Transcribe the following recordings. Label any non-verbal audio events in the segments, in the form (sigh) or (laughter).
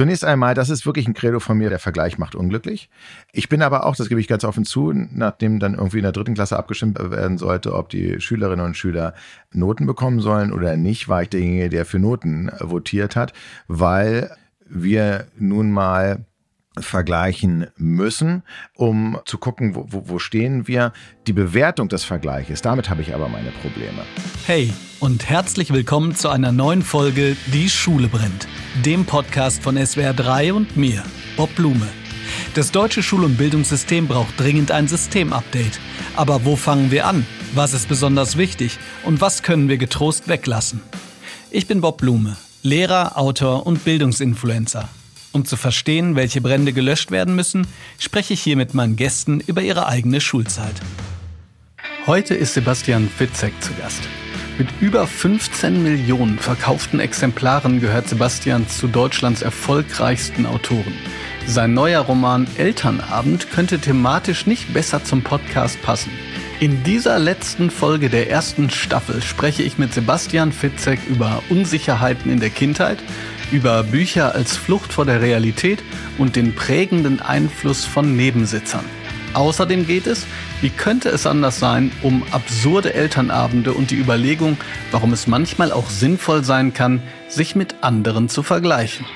Zunächst einmal, das ist wirklich ein Credo von mir, der Vergleich macht unglücklich. Ich bin aber auch, das gebe ich ganz offen zu, nachdem dann irgendwie in der dritten Klasse abgestimmt werden sollte, ob die Schülerinnen und Schüler Noten bekommen sollen oder nicht, war ich derjenige, der für Noten votiert hat, weil wir nun mal vergleichen müssen, um zu gucken, wo, wo, stehen wir. Die Bewertung des Vergleiches, damit habe ich aber meine Probleme. Hey und herzlich willkommen zu einer neuen Folge Die Schule brennt, dem Podcast von SWR 3 und mir, Bob Blume. Das deutsche Schul- und Bildungssystem braucht dringend ein Systemupdate. Aber wo fangen wir an? Was ist besonders wichtig? Und was können wir getrost weglassen? Ich bin Bob Blume, Lehrer, Autor und Bildungsinfluencer. Um zu verstehen, welche Brände gelöscht werden müssen, spreche ich hier mit meinen Gästen über ihre eigene Schulzeit. Heute ist Sebastian Fitzek zu Gast. Mit über 15 Millionen verkauften Exemplaren gehört Sebastian zu Deutschlands erfolgreichsten Autoren. Sein neuer Roman Elternabend könnte thematisch nicht besser zum Podcast passen. In dieser letzten Folge der ersten Staffel spreche ich mit Sebastian Fitzek über Unsicherheiten in der Kindheit, über Bücher als Flucht vor der Realität und den prägenden Einfluss von Nebensitzern. Außerdem geht es, wie könnte es anders sein, um absurde Elternabende und die Überlegung, warum es manchmal auch sinnvoll sein kann, sich mit anderen zu vergleichen.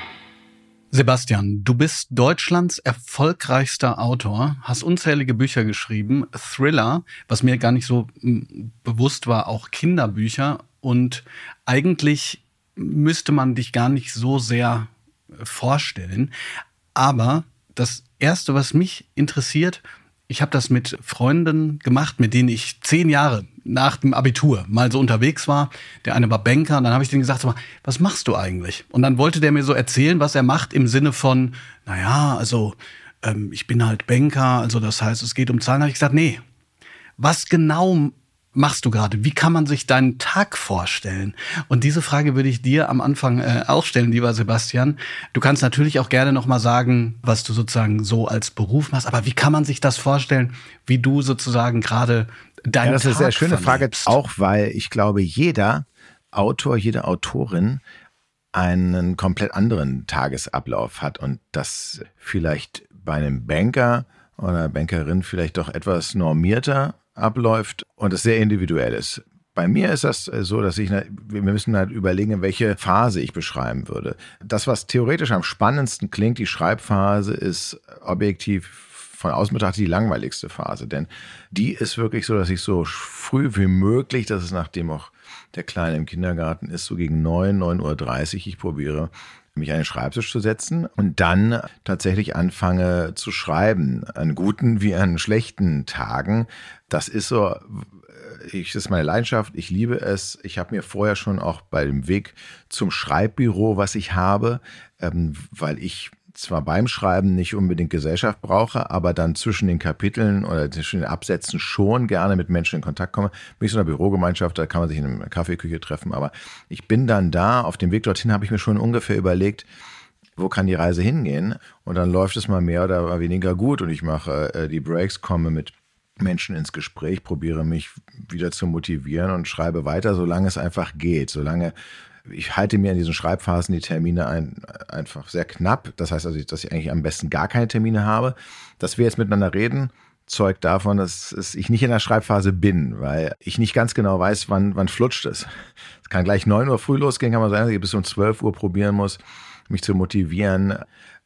Sebastian, du bist Deutschlands erfolgreichster Autor, hast unzählige Bücher geschrieben, Thriller, was mir gar nicht so hm, bewusst war, auch Kinderbücher und eigentlich müsste man dich gar nicht so sehr äh, vorstellen. Aber das Erste, was mich interessiert, ich habe das mit Freunden gemacht, mit denen ich zehn Jahre nach dem Abitur mal so unterwegs war. Der eine war Banker und dann habe ich denen gesagt, so, was machst du eigentlich? Und dann wollte der mir so erzählen, was er macht im Sinne von, naja, also ähm, ich bin halt Banker, also das heißt, es geht um Zahlen. Da habe ich gesagt, nee, was genau machst du gerade? Wie kann man sich deinen Tag vorstellen? Und diese Frage würde ich dir am Anfang äh, auch stellen, lieber Sebastian. Du kannst natürlich auch gerne noch mal sagen, was du sozusagen so als Beruf machst, aber wie kann man sich das vorstellen, wie du sozusagen gerade deinen ja, das Tag ist eine sehr schöne verlebst? Frage, auch weil ich glaube, jeder Autor, jede Autorin einen komplett anderen Tagesablauf hat und das vielleicht bei einem Banker oder Bankerin vielleicht doch etwas normierter abläuft und es sehr individuell ist. Bei mir ist das so, dass ich, wir müssen halt überlegen, welche Phase ich beschreiben würde. Das, was theoretisch am spannendsten klingt, die Schreibphase, ist objektiv von außen betrachtet die langweiligste Phase, denn die ist wirklich so, dass ich so früh wie möglich, das ist nachdem auch der Kleine im Kindergarten ist, so gegen 9, 9.30 Uhr, ich probiere mich an den Schreibtisch zu setzen und dann tatsächlich anfange zu schreiben, an guten wie an schlechten Tagen. Das ist so, ich, das ist meine Leidenschaft, ich liebe es. Ich habe mir vorher schon auch bei dem Weg zum Schreibbüro, was ich habe, ähm, weil ich zwar beim Schreiben nicht unbedingt Gesellschaft brauche, aber dann zwischen den Kapiteln oder zwischen den Absätzen schon gerne mit Menschen in Kontakt komme. Bin ich so einer Bürogemeinschaft, da kann man sich in einer Kaffeeküche treffen, aber ich bin dann da, auf dem Weg dorthin habe ich mir schon ungefähr überlegt, wo kann die Reise hingehen? Und dann läuft es mal mehr oder weniger gut und ich mache äh, die Breaks, komme mit Menschen ins Gespräch, probiere mich wieder zu motivieren und schreibe weiter, solange es einfach geht, solange ich halte mir in diesen Schreibphasen die Termine ein, einfach sehr knapp. Das heißt also, dass ich eigentlich am besten gar keine Termine habe. Dass wir jetzt miteinander reden, zeugt davon, dass ich nicht in der Schreibphase bin, weil ich nicht ganz genau weiß, wann, wann flutscht es. Es kann gleich 9 Uhr früh losgehen, kann man sein, dass ich bis um 12 Uhr probieren muss, mich zu motivieren.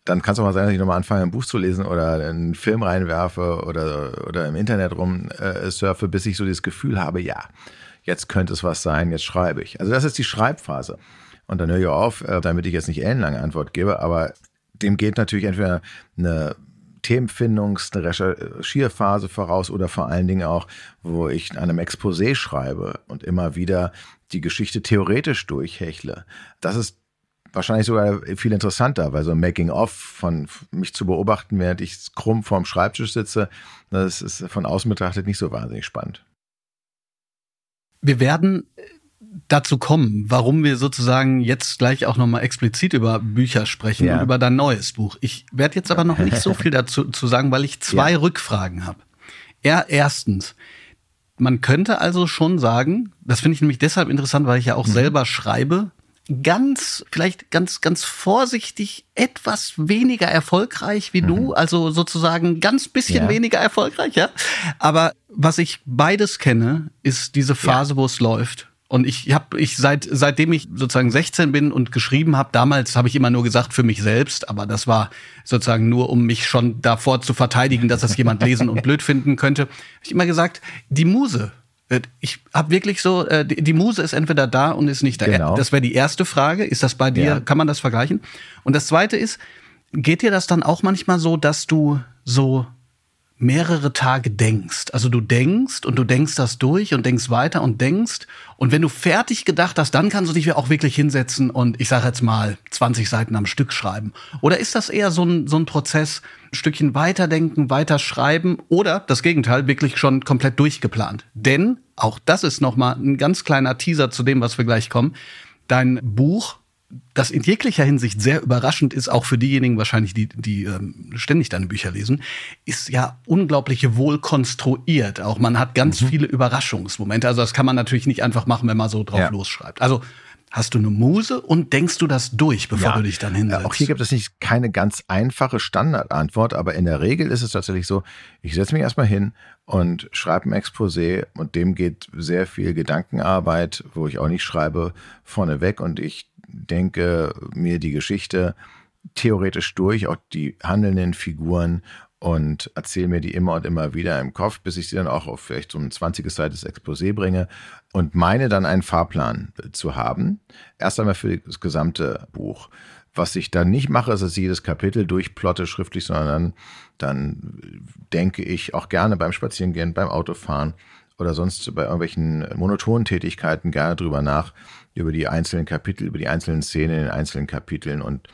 Dann kann es auch mal sein, dass ich nochmal anfange, ein Buch zu lesen oder einen Film reinwerfe oder, oder im Internet rum äh, surfe, bis ich so das Gefühl habe, ja, jetzt könnte es was sein, jetzt schreibe ich. Also das ist die Schreibphase. Und dann höre ich auf, äh, damit ich jetzt nicht ellenlange Antwort gebe, aber dem geht natürlich entweder eine Themenfindungs-, eine Recherchierphase voraus oder vor allen Dingen auch, wo ich an einem Exposé schreibe und immer wieder die Geschichte theoretisch durchhechle. Das ist wahrscheinlich sogar viel interessanter, weil so ein Making-of von mich zu beobachten, während ich krumm vorm Schreibtisch sitze, das ist von außen betrachtet nicht so wahnsinnig spannend. Wir werden äh, dazu kommen, warum wir sozusagen jetzt gleich auch nochmal explizit über Bücher sprechen ja. und über dein neues Buch. Ich werde jetzt aber noch nicht so (laughs) viel dazu zu sagen, weil ich zwei ja. Rückfragen habe. Er, erstens, man könnte also schon sagen, das finde ich nämlich deshalb interessant, weil ich ja auch mhm. selber schreibe, ganz, vielleicht ganz, ganz vorsichtig etwas weniger erfolgreich wie mhm. du, also sozusagen ganz bisschen ja. weniger erfolgreich, ja. Aber was ich beides kenne, ist diese Phase, ja. wo es läuft. Und ich habe ich seit seitdem ich sozusagen 16 bin und geschrieben habe, damals habe ich immer nur gesagt für mich selbst, aber das war sozusagen nur um mich schon davor zu verteidigen, dass das jemand lesen und (laughs) blöd finden könnte. Hab ich immer gesagt, die Muse ich habe wirklich so, äh, die Muse ist entweder da und ist nicht da. Genau. Das wäre die erste Frage. Ist das bei dir, ja. kann man das vergleichen? Und das zweite ist, geht dir das dann auch manchmal so, dass du so mehrere Tage denkst. Also du denkst und du denkst das durch und denkst weiter und denkst. Und wenn du fertig gedacht hast, dann kannst du dich auch wirklich hinsetzen und ich sage jetzt mal 20 Seiten am Stück schreiben. Oder ist das eher so ein, so ein Prozess, ein Stückchen weiterdenken, weiter schreiben oder das Gegenteil, wirklich schon komplett durchgeplant? Denn auch das ist nochmal ein ganz kleiner Teaser zu dem, was wir gleich kommen. Dein Buch das in jeglicher Hinsicht sehr überraschend ist, auch für diejenigen wahrscheinlich, die, die ähm, ständig deine Bücher lesen, ist ja unglaublich wohl konstruiert. Auch man hat ganz mhm. viele Überraschungsmomente. Also das kann man natürlich nicht einfach machen, wenn man so drauf ja. losschreibt. Also Hast du eine Muse und denkst du das durch, bevor ja, du dich dann hinsetzt? Auch hier gibt es nicht keine ganz einfache Standardantwort, aber in der Regel ist es tatsächlich so, ich setze mich erstmal hin und schreibe ein Exposé und dem geht sehr viel Gedankenarbeit, wo ich auch nicht schreibe, vorneweg und ich denke mir die Geschichte theoretisch durch, auch die handelnden Figuren und erzähle mir die immer und immer wieder im Kopf, bis ich sie dann auch auf vielleicht so ein 20 Seite Exposé bringe und meine dann einen Fahrplan zu haben. Erst einmal für das gesamte Buch. Was ich dann nicht mache, ist, dass ich jedes Kapitel durchplotte schriftlich, sondern dann, dann denke ich auch gerne beim Spazierengehen, beim Autofahren oder sonst bei irgendwelchen monotonen Tätigkeiten gerne drüber nach, über die einzelnen Kapitel, über die einzelnen Szenen in den einzelnen Kapiteln. Und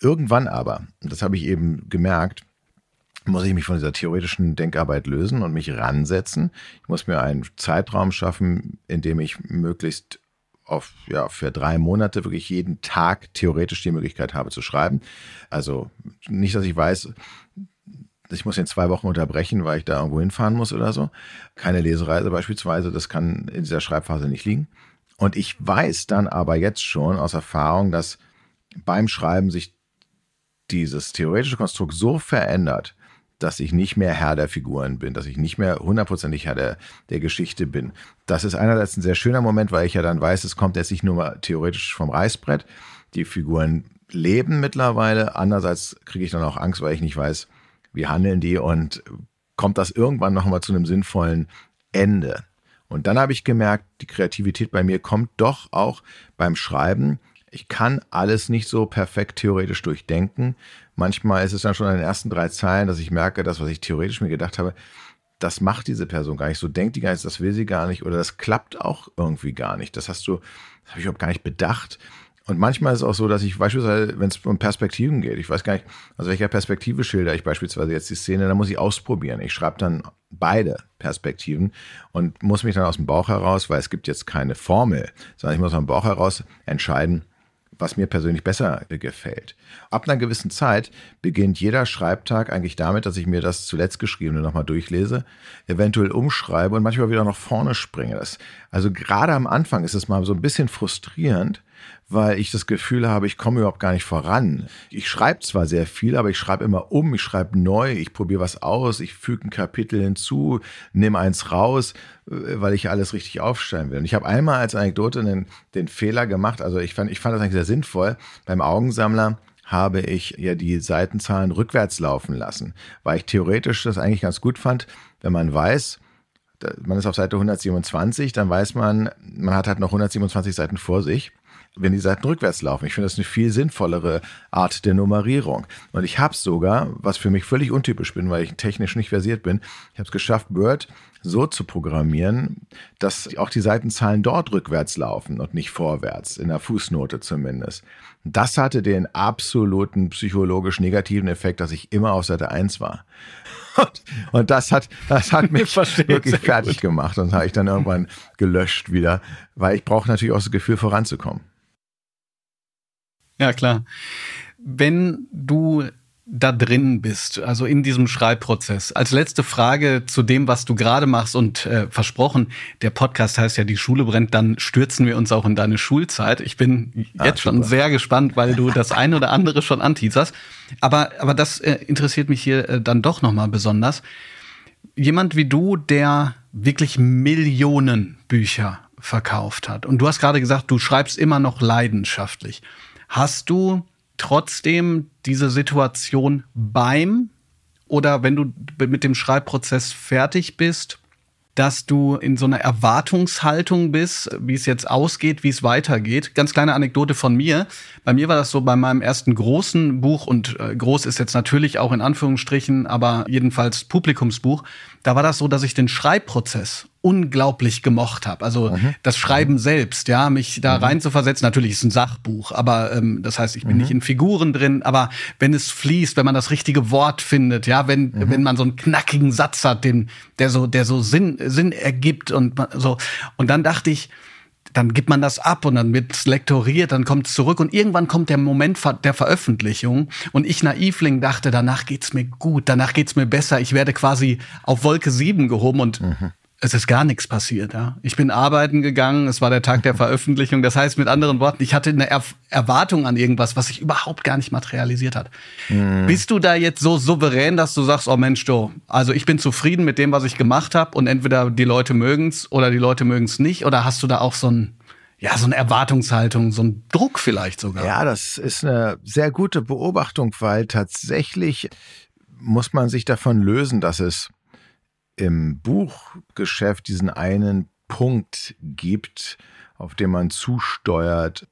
irgendwann aber, das habe ich eben gemerkt, muss ich mich von dieser theoretischen Denkarbeit lösen und mich ransetzen. Ich muss mir einen Zeitraum schaffen, in dem ich möglichst auf, ja, für drei Monate wirklich jeden Tag theoretisch die Möglichkeit habe zu schreiben. Also nicht, dass ich weiß, ich muss in zwei Wochen unterbrechen, weil ich da irgendwo hinfahren muss oder so. Keine Lesereise beispielsweise, das kann in dieser Schreibphase nicht liegen. Und ich weiß dann aber jetzt schon aus Erfahrung, dass beim Schreiben sich dieses theoretische Konstrukt so verändert, dass ich nicht mehr Herr der Figuren bin, dass ich nicht mehr hundertprozentig Herr der, der Geschichte bin. Das ist einerseits ein sehr schöner Moment, weil ich ja dann weiß, es kommt jetzt nicht nur mal theoretisch vom Reißbrett. Die Figuren leben mittlerweile. Andererseits kriege ich dann auch Angst, weil ich nicht weiß, wie handeln die und kommt das irgendwann nochmal zu einem sinnvollen Ende. Und dann habe ich gemerkt, die Kreativität bei mir kommt doch auch beim Schreiben. Ich kann alles nicht so perfekt theoretisch durchdenken. Manchmal ist es dann schon in den ersten drei Zeilen, dass ich merke, das, was ich theoretisch mir gedacht habe, das macht diese Person gar nicht. So denkt die gar nicht, das will sie gar nicht oder das klappt auch irgendwie gar nicht. Das hast du, das habe ich überhaupt gar nicht bedacht. Und manchmal ist es auch so, dass ich beispielsweise, wenn es um Perspektiven geht, ich weiß gar nicht, aus welcher Perspektive schilder ich beispielsweise jetzt die Szene, dann muss ich ausprobieren. Ich schreibe dann beide Perspektiven und muss mich dann aus dem Bauch heraus, weil es gibt jetzt keine Formel, sondern ich muss aus dem Bauch heraus entscheiden, was mir persönlich besser gefällt. Ab einer gewissen Zeit beginnt jeder Schreibtag eigentlich damit, dass ich mir das zuletzt Geschriebene nochmal durchlese, eventuell umschreibe und manchmal wieder nach vorne springe. Das, also gerade am Anfang ist es mal so ein bisschen frustrierend, weil ich das Gefühl habe, ich komme überhaupt gar nicht voran. Ich schreibe zwar sehr viel, aber ich schreibe immer um, ich schreibe neu, ich probiere was aus, ich füge ein Kapitel hinzu, nehme eins raus, äh, weil ich alles richtig aufstellen will. Und ich habe einmal als Anekdote den, den Fehler gemacht, also ich fand, ich fand das eigentlich sehr sinnvoll. Beim Augensammler habe ich ja die Seitenzahlen rückwärts laufen lassen, weil ich theoretisch das eigentlich ganz gut fand, wenn man weiß, man ist auf Seite 127, dann weiß man, man hat halt noch 127 Seiten vor sich wenn die Seiten rückwärts laufen. Ich finde das eine viel sinnvollere Art der Nummerierung. Und ich habe es sogar, was für mich völlig untypisch bin, weil ich technisch nicht versiert bin, ich habe es geschafft, Word so zu programmieren, dass auch die Seitenzahlen dort rückwärts laufen und nicht vorwärts, in der Fußnote zumindest. Das hatte den absoluten psychologisch negativen Effekt, dass ich immer auf Seite 1 war. Und, und das hat, das hat (laughs) mich wirklich fertig gut. gemacht und habe ich dann irgendwann gelöscht wieder, weil ich brauche natürlich auch das Gefühl voranzukommen. Ja, klar. Wenn du da drin bist, also in diesem Schreibprozess. Als letzte Frage zu dem, was du gerade machst und äh, versprochen, der Podcast heißt ja Die Schule brennt, dann stürzen wir uns auch in deine Schulzeit. Ich bin ah, jetzt super. schon sehr gespannt, weil du das eine oder andere schon anteaserst. Aber, aber das äh, interessiert mich hier äh, dann doch nochmal besonders. Jemand wie du, der wirklich Millionen Bücher verkauft hat. Und du hast gerade gesagt, du schreibst immer noch leidenschaftlich. Hast du trotzdem diese Situation beim oder wenn du mit dem Schreibprozess fertig bist, dass du in so einer Erwartungshaltung bist, wie es jetzt ausgeht, wie es weitergeht. Ganz kleine Anekdote von mir. Bei mir war das so bei meinem ersten großen Buch und äh, groß ist jetzt natürlich auch in Anführungsstrichen, aber jedenfalls Publikumsbuch. Da war das so, dass ich den Schreibprozess unglaublich gemocht habe. Also mhm. das Schreiben mhm. selbst, ja, mich da mhm. rein zu versetzen. Natürlich ist es ein Sachbuch, aber ähm, das heißt, ich bin mhm. nicht in Figuren drin. Aber wenn es fließt, wenn man das richtige Wort findet, ja, wenn mhm. wenn man so einen knackigen Satz hat, den der so der so Sinn Sinn ergibt und so und dann dachte ich, dann gibt man das ab und dann wird lektoriert, dann kommt es zurück und irgendwann kommt der Moment der Veröffentlichung. Und ich Naivling dachte, danach geht's mir gut, danach geht's mir besser, ich werde quasi auf Wolke 7 gehoben und mhm es ist gar nichts passiert. Ja. Ich bin arbeiten gegangen, es war der Tag der Veröffentlichung. Das heißt mit anderen Worten, ich hatte eine er Erwartung an irgendwas, was sich überhaupt gar nicht materialisiert hat. Mhm. Bist du da jetzt so souverän, dass du sagst, oh Mensch, du, also ich bin zufrieden mit dem, was ich gemacht habe und entweder die Leute mögen's oder die Leute mögen's nicht? Oder hast du da auch so ein ja, so eine Erwartungshaltung, so ein Druck vielleicht sogar. Ja, das ist eine sehr gute Beobachtung, weil tatsächlich muss man sich davon lösen, dass es im Buchgeschäft diesen einen Punkt gibt, auf den man zusteuert,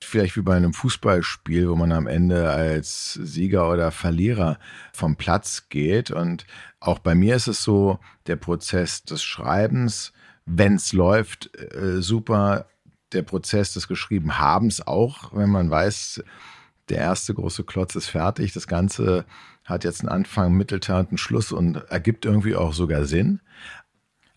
vielleicht wie bei einem Fußballspiel, wo man am Ende als Sieger oder Verlierer vom Platz geht. Und auch bei mir ist es so, der Prozess des Schreibens, wenn es läuft, äh, super. Der Prozess des Geschriebenhabens auch, wenn man weiß, der erste große Klotz ist fertig, das Ganze hat jetzt einen Anfang, Mittelteil und einen Schluss und ergibt irgendwie auch sogar Sinn.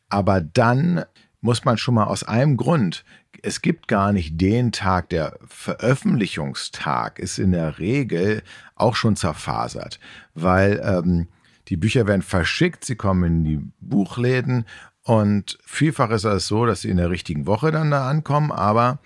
Aber dann muss man schon mal aus einem Grund, es gibt gar nicht den Tag, der Veröffentlichungstag ist in der Regel auch schon zerfasert, weil ähm, die Bücher werden verschickt, sie kommen in die Buchläden und vielfach ist es so, dass sie in der richtigen Woche dann da ankommen, aber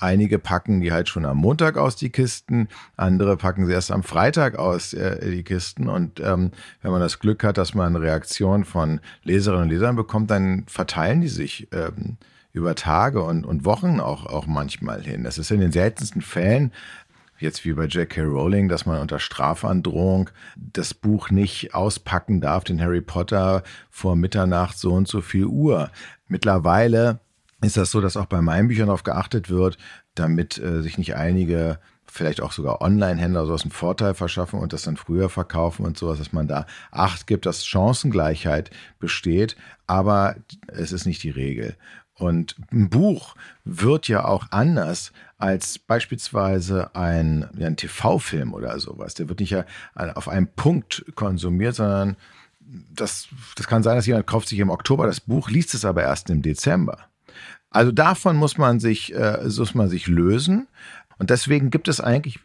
Einige packen die halt schon am Montag aus, die Kisten. Andere packen sie erst am Freitag aus, äh, die Kisten. Und ähm, wenn man das Glück hat, dass man Reaktionen von Leserinnen und Lesern bekommt, dann verteilen die sich ähm, über Tage und, und Wochen auch, auch manchmal hin. Das ist in den seltensten Fällen jetzt wie bei J.K. Rowling, dass man unter Strafandrohung das Buch nicht auspacken darf, den Harry Potter vor Mitternacht so und so viel Uhr. Mittlerweile ist das so, dass auch bei meinen Büchern darauf geachtet wird, damit äh, sich nicht einige vielleicht auch sogar Online-Händler sowas einen Vorteil verschaffen und das dann früher verkaufen und sowas, dass man da Acht gibt, dass Chancengleichheit besteht, aber es ist nicht die Regel. Und ein Buch wird ja auch anders als beispielsweise ein, ja, ein TV-Film oder sowas. Der wird nicht ja auf einen Punkt konsumiert, sondern das, das kann sein, dass jemand kauft sich im Oktober das Buch, liest es aber erst im Dezember. Also davon muss man sich, äh, muss man sich lösen. Und deswegen gibt es eigentlich,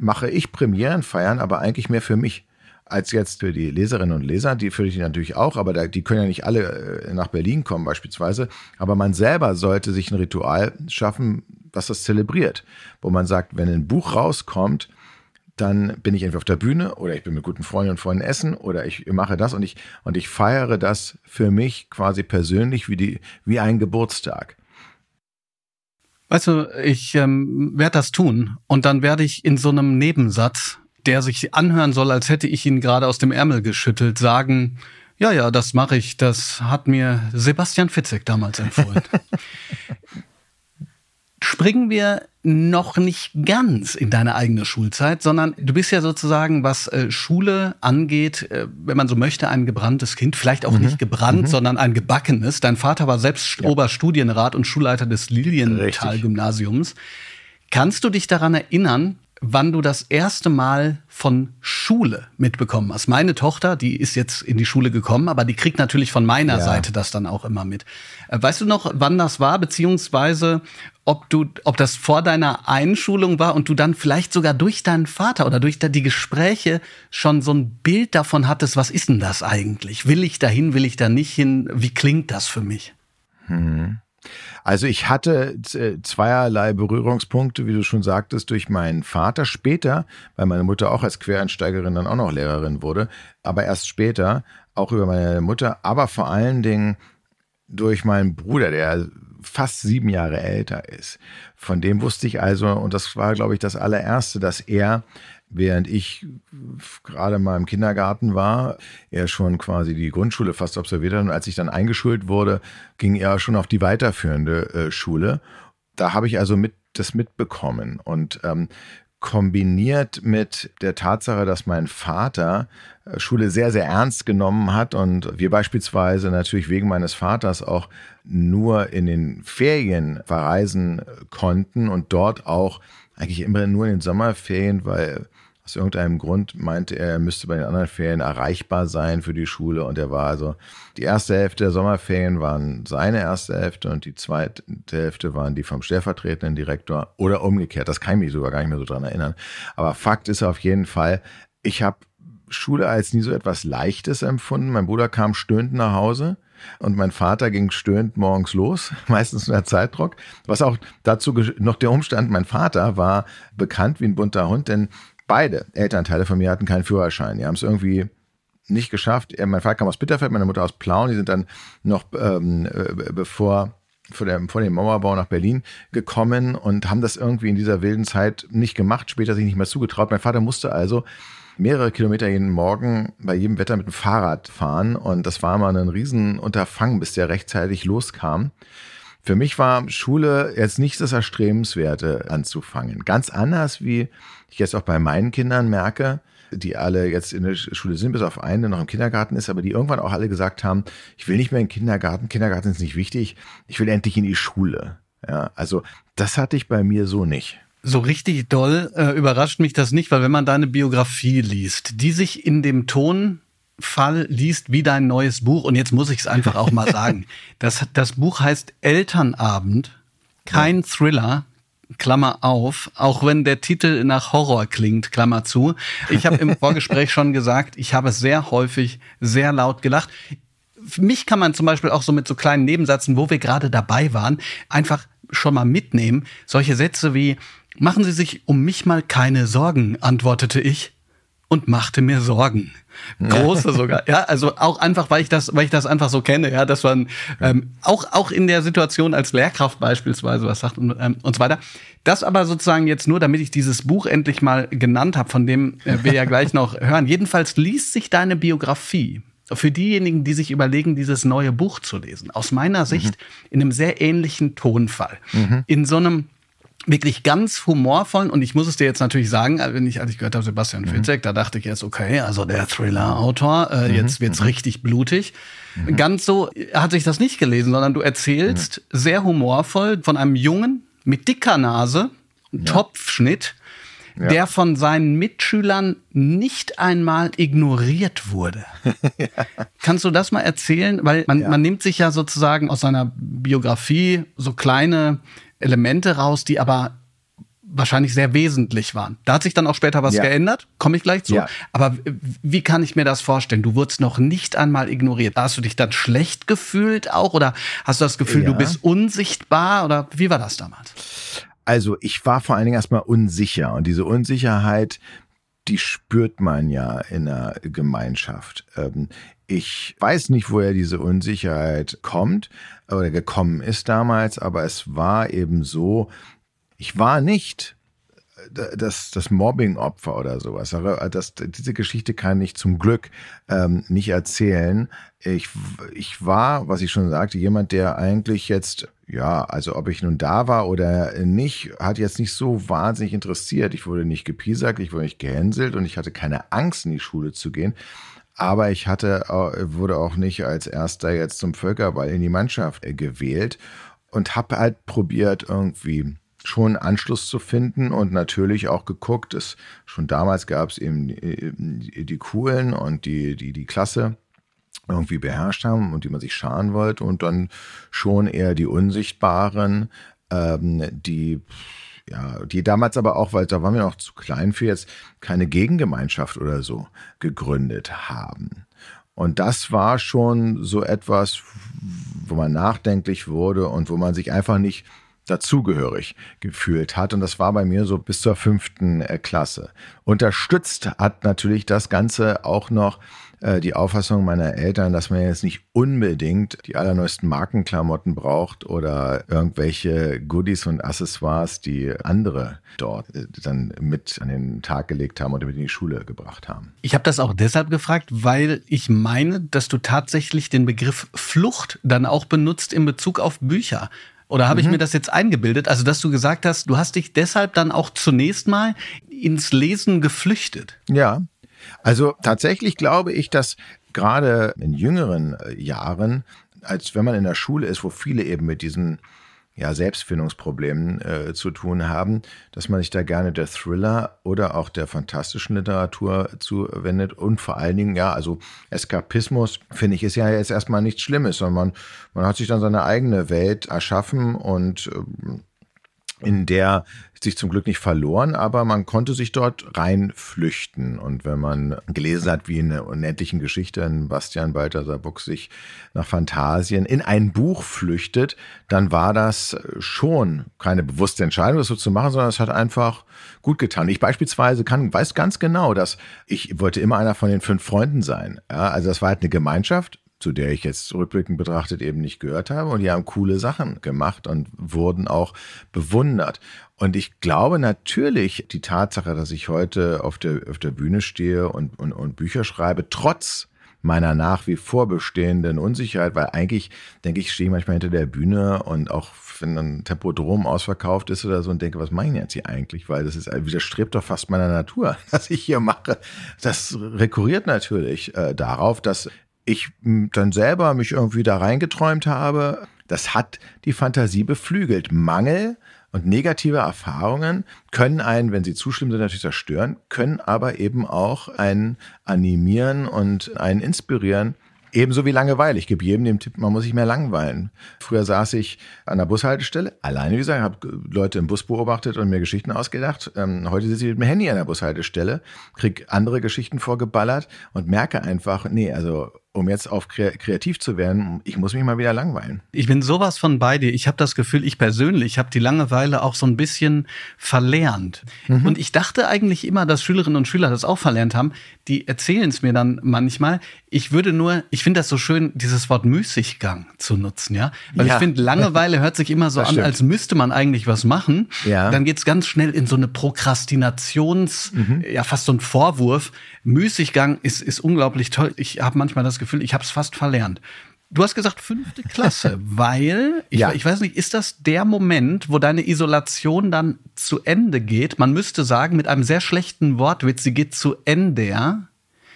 mache ich Premierenfeiern, aber eigentlich mehr für mich als jetzt für die Leserinnen und Leser, die für die natürlich auch, aber da, die können ja nicht alle äh, nach Berlin kommen beispielsweise. Aber man selber sollte sich ein Ritual schaffen, was das zelebriert, wo man sagt, wenn ein Buch rauskommt, dann bin ich entweder auf der Bühne oder ich bin mit guten Freunden und Freunden essen oder ich mache das und ich, und ich feiere das für mich quasi persönlich wie, die, wie ein Geburtstag. Weißt du, ich ähm, werde das tun und dann werde ich in so einem Nebensatz, der sich anhören soll, als hätte ich ihn gerade aus dem Ärmel geschüttelt, sagen, ja, ja, das mache ich. Das hat mir Sebastian Fitzek damals empfohlen. (laughs) springen wir noch nicht ganz in deine eigene Schulzeit, sondern du bist ja sozusagen, was äh, Schule angeht, äh, wenn man so möchte, ein gebranntes Kind. Vielleicht auch mhm. nicht gebrannt, mhm. sondern ein gebackenes. Dein Vater war selbst ja. Oberstudienrat und Schulleiter des Lilienthal-Gymnasiums. Kannst du dich daran erinnern, wann du das erste Mal von Schule mitbekommen hast. Meine Tochter, die ist jetzt in die Schule gekommen, aber die kriegt natürlich von meiner ja. Seite das dann auch immer mit. Äh, weißt du noch, wann das war, beziehungsweise ob du, ob das vor deiner Einschulung war und du dann vielleicht sogar durch deinen Vater oder durch die Gespräche schon so ein Bild davon hattest, was ist denn das eigentlich? Will ich dahin, will ich da nicht hin? Wie klingt das für mich? Hm. Also ich hatte äh, zweierlei Berührungspunkte, wie du schon sagtest, durch meinen Vater später, weil meine Mutter auch als Quereinsteigerin dann auch noch Lehrerin wurde, aber erst später, auch über meine Mutter, aber vor allen Dingen durch meinen Bruder, der fast sieben Jahre älter ist. Von dem wusste ich also, und das war, glaube ich, das allererste, dass er während ich gerade mal im Kindergarten war, er schon quasi die Grundschule fast absolviert hat. Und als ich dann eingeschult wurde, ging er schon auf die weiterführende äh, Schule. Da habe ich also mit das mitbekommen und ähm, kombiniert mit der Tatsache, dass mein Vater äh, Schule sehr, sehr ernst genommen hat und wir beispielsweise natürlich wegen meines Vaters auch nur in den Ferien verreisen konnten und dort auch eigentlich immer nur in den Sommerferien, weil aus irgendeinem Grund meinte er, er müsste bei den anderen Ferien erreichbar sein für die Schule. Und er war also, die erste Hälfte der Sommerferien waren seine erste Hälfte und die zweite Hälfte waren die vom stellvertretenden Direktor oder umgekehrt. Das kann ich mich sogar gar nicht mehr so dran erinnern. Aber Fakt ist auf jeden Fall, ich habe Schule als nie so etwas Leichtes empfunden. Mein Bruder kam stöhnend nach Hause. Und mein Vater ging stöhnend morgens los, (laughs) meistens unter Zeitdruck. Was auch dazu noch der Umstand, mein Vater war bekannt wie ein bunter Hund, denn beide Elternteile von mir hatten keinen Führerschein. Die haben es irgendwie nicht geschafft. Mein Vater kam aus Bitterfeld, meine Mutter aus Plauen. Die sind dann noch ähm, äh, bevor vor, der, vor dem Mauerbau nach Berlin gekommen und haben das irgendwie in dieser wilden Zeit nicht gemacht, später sich nicht mehr zugetraut. Mein Vater musste also mehrere Kilometer jeden Morgen bei jedem Wetter mit dem Fahrrad fahren und das war mal ein Riesenunterfangen, bis der rechtzeitig loskam. Für mich war Schule jetzt nicht das Erstrebenswerte anzufangen. Ganz anders, wie ich jetzt auch bei meinen Kindern merke, die alle jetzt in der Schule sind, bis auf einen, der noch im Kindergarten ist, aber die irgendwann auch alle gesagt haben, ich will nicht mehr in den Kindergarten, Kindergarten ist nicht wichtig, ich will endlich in die Schule. Ja, also das hatte ich bei mir so nicht. So richtig doll äh, überrascht mich das nicht, weil wenn man deine Biografie liest, die sich in dem Ton Fall liest wie dein neues Buch. Und jetzt muss ich es einfach auch mal (laughs) sagen. Das, das Buch heißt Elternabend, kein Thriller, Klammer auf, auch wenn der Titel nach Horror klingt, Klammer zu. Ich habe im (laughs) Vorgespräch schon gesagt, ich habe sehr häufig sehr laut gelacht. Für mich kann man zum Beispiel auch so mit so kleinen Nebensätzen, wo wir gerade dabei waren, einfach schon mal mitnehmen. Solche Sätze wie, machen Sie sich um mich mal keine Sorgen, antwortete ich und machte mir Sorgen. Große sogar. Ja, also auch einfach, weil ich das, weil ich das einfach so kenne, ja, dass man ähm, auch, auch in der Situation als Lehrkraft beispielsweise was sagt und, ähm, und so weiter. Das aber sozusagen jetzt nur, damit ich dieses Buch endlich mal genannt habe, von dem äh, wir ja gleich noch (laughs) hören. Jedenfalls liest sich deine Biografie für diejenigen, die sich überlegen, dieses neue Buch zu lesen, aus meiner Sicht mhm. in einem sehr ähnlichen Tonfall. Mhm. In so einem wirklich ganz humorvollen und ich muss es dir jetzt natürlich sagen, wenn ich, als ich gehört habe, Sebastian mhm. Fitzek, da dachte ich jetzt, okay, also der Thriller-Autor, äh, mhm. jetzt wird's mhm. richtig blutig. Mhm. Ganz so hat sich das nicht gelesen, sondern du erzählst mhm. sehr humorvoll von einem Jungen mit dicker Nase, ja. Topfschnitt, ja. der von seinen Mitschülern nicht einmal ignoriert wurde. (laughs) ja. Kannst du das mal erzählen? Weil man, ja. man nimmt sich ja sozusagen aus seiner Biografie so kleine Elemente raus, die aber wahrscheinlich sehr wesentlich waren. Da hat sich dann auch später was ja. geändert, komme ich gleich zu. Ja. Aber wie kann ich mir das vorstellen? Du wurdest noch nicht einmal ignoriert. Hast du dich dann schlecht gefühlt auch oder hast du das Gefühl, ja. du bist unsichtbar oder wie war das damals? Also ich war vor allen Dingen erstmal unsicher und diese Unsicherheit, die spürt man ja in der Gemeinschaft. Ähm, ich weiß nicht, woher diese Unsicherheit kommt oder gekommen ist damals, aber es war eben so, ich war nicht das, das Mobbing-Opfer oder sowas. Das, diese Geschichte kann ich zum Glück ähm, nicht erzählen. Ich, ich war, was ich schon sagte, jemand, der eigentlich jetzt, ja, also ob ich nun da war oder nicht, hat jetzt nicht so wahnsinnig interessiert. Ich wurde nicht gepiesackt, ich wurde nicht gehänselt und ich hatte keine Angst, in die Schule zu gehen. Aber ich hatte, wurde auch nicht als erster jetzt zum Völkerball in die Mannschaft äh, gewählt und habe halt probiert, irgendwie schon Anschluss zu finden und natürlich auch geguckt, dass schon damals gab es eben die, die Coolen und die, die, die Klasse irgendwie beherrscht haben und die man sich scharen wollte und dann schon eher die Unsichtbaren, ähm, die ja, die damals aber auch, weil da waren wir noch zu klein für jetzt, keine Gegengemeinschaft oder so gegründet haben. Und das war schon so etwas, wo man nachdenklich wurde und wo man sich einfach nicht dazugehörig gefühlt hat. Und das war bei mir so bis zur fünften äh, Klasse. Unterstützt hat natürlich das Ganze auch noch äh, die Auffassung meiner Eltern, dass man jetzt nicht unbedingt die allerneuesten Markenklamotten braucht oder irgendwelche Goodies und Accessoires, die andere dort äh, dann mit an den Tag gelegt haben oder mit in die Schule gebracht haben. Ich habe das auch deshalb gefragt, weil ich meine, dass du tatsächlich den Begriff Flucht dann auch benutzt in Bezug auf Bücher. Oder habe mhm. ich mir das jetzt eingebildet? Also, dass du gesagt hast, du hast dich deshalb dann auch zunächst mal ins Lesen geflüchtet. Ja. Also tatsächlich glaube ich, dass gerade in jüngeren äh, Jahren, als wenn man in der Schule ist, wo viele eben mit diesen ja, Selbstfindungsproblemen äh, zu tun haben, dass man sich da gerne der Thriller oder auch der fantastischen Literatur zuwendet und vor allen Dingen, ja, also Eskapismus, finde ich, ist ja jetzt erstmal nichts Schlimmes, sondern man, man hat sich dann seine eigene Welt erschaffen und äh, in der sich zum Glück nicht verloren, aber man konnte sich dort reinflüchten. Und wenn man gelesen hat, wie in einer unendlichen Geschichte in Bastian Balthasar Buch sich nach Fantasien in ein Buch flüchtet, dann war das schon keine bewusste Entscheidung, das so zu machen, sondern es hat einfach gut getan. Ich beispielsweise kann, weiß ganz genau, dass ich wollte immer einer von den fünf Freunden sein. Ja, also das war halt eine Gemeinschaft zu der ich jetzt rückblickend betrachtet eben nicht gehört habe. Und die haben coole Sachen gemacht und wurden auch bewundert. Und ich glaube natürlich, die Tatsache, dass ich heute auf der, auf der Bühne stehe und, und, und Bücher schreibe, trotz meiner nach wie vor bestehenden Unsicherheit, weil eigentlich, denke ich, stehe ich manchmal hinter der Bühne und auch wenn ein Tempodrom ausverkauft ist oder so und denke, was mache ich jetzt hier eigentlich? Weil das ist, widerstrebt doch fast meiner Natur, (laughs) was ich hier mache. Das rekurriert natürlich äh, darauf, dass ich dann selber mich irgendwie da reingeträumt habe, das hat die Fantasie beflügelt. Mangel und negative Erfahrungen können einen, wenn sie zu schlimm sind, natürlich zerstören, können aber eben auch einen animieren und einen inspirieren, Ebenso wie Langeweile. Ich gebe jedem den Tipp, man muss sich mehr langweilen. Früher saß ich an der Bushaltestelle, alleine wie gesagt, habe Leute im Bus beobachtet und mir Geschichten ausgedacht. Ähm, heute sitze ich mit dem Handy an der Bushaltestelle, krieg andere Geschichten vorgeballert und merke einfach, nee, also um jetzt auf kreativ zu werden, ich muss mich mal wieder langweilen. Ich bin sowas von bei dir. Ich habe das Gefühl, ich persönlich habe die Langeweile auch so ein bisschen verlernt. Mhm. Und ich dachte eigentlich immer, dass Schülerinnen und Schüler das auch verlernt haben. Die erzählen es mir dann manchmal. Ich würde nur, ich finde das so schön, dieses Wort Müßiggang zu nutzen, ja. Weil ja. ich finde, Langeweile hört sich immer (laughs) so das an, stimmt. als müsste man eigentlich was machen. Ja. Dann geht's ganz schnell in so eine Prokrastinations, mhm. ja fast so ein Vorwurf. Müßiggang ist, ist unglaublich toll. Ich habe manchmal das Gefühl, ich habe es fast verlernt. Du hast gesagt fünfte Klasse, (laughs) weil, ich, ja. ich, weiß nicht, ist das der Moment, wo deine Isolation dann zu Ende geht? Man müsste sagen, mit einem sehr schlechten Wortwitz, sie geht zu Ende, ja?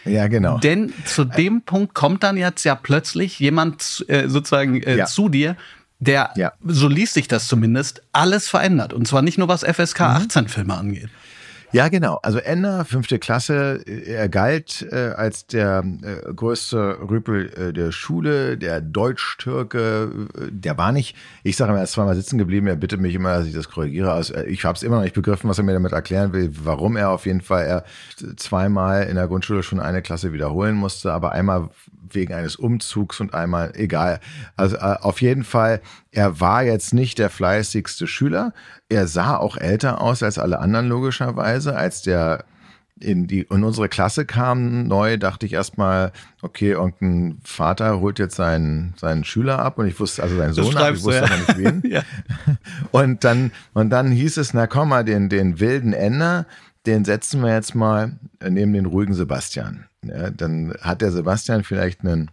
Ja, genau. Denn zu dem äh, Punkt kommt dann jetzt ja plötzlich jemand äh, sozusagen äh, ja. zu dir, der, ja. so liest sich das zumindest, alles verändert. Und zwar nicht nur was FSK 18 Filme angeht. Ja, genau. Also Ender, fünfte Klasse, er galt äh, als der äh, größte Rüpel äh, der Schule, der Deutsch-Türke. Äh, der war nicht, ich sage immer, er ist zweimal sitzen geblieben, er bittet mich immer, dass ich das korrigiere. Also, ich habe es immer noch nicht begriffen, was er mir damit erklären will, warum er auf jeden Fall er zweimal in der Grundschule schon eine Klasse wiederholen musste, aber einmal wegen eines Umzugs und einmal, egal. Also äh, auf jeden Fall, er war jetzt nicht der fleißigste Schüler. Er sah auch älter aus als alle anderen logischerweise. Als der in, die, in unsere Klasse kam neu, dachte ich erstmal, okay, irgendein Vater holt jetzt seinen, seinen Schüler ab und ich wusste, also seinen Sohn ab, ich wusste ja. nicht wen. (laughs) ja. Und dann, und dann hieß es, na komm mal, den, den wilden Ender, den setzen wir jetzt mal neben den ruhigen Sebastian. Ja, dann hat der Sebastian vielleicht einen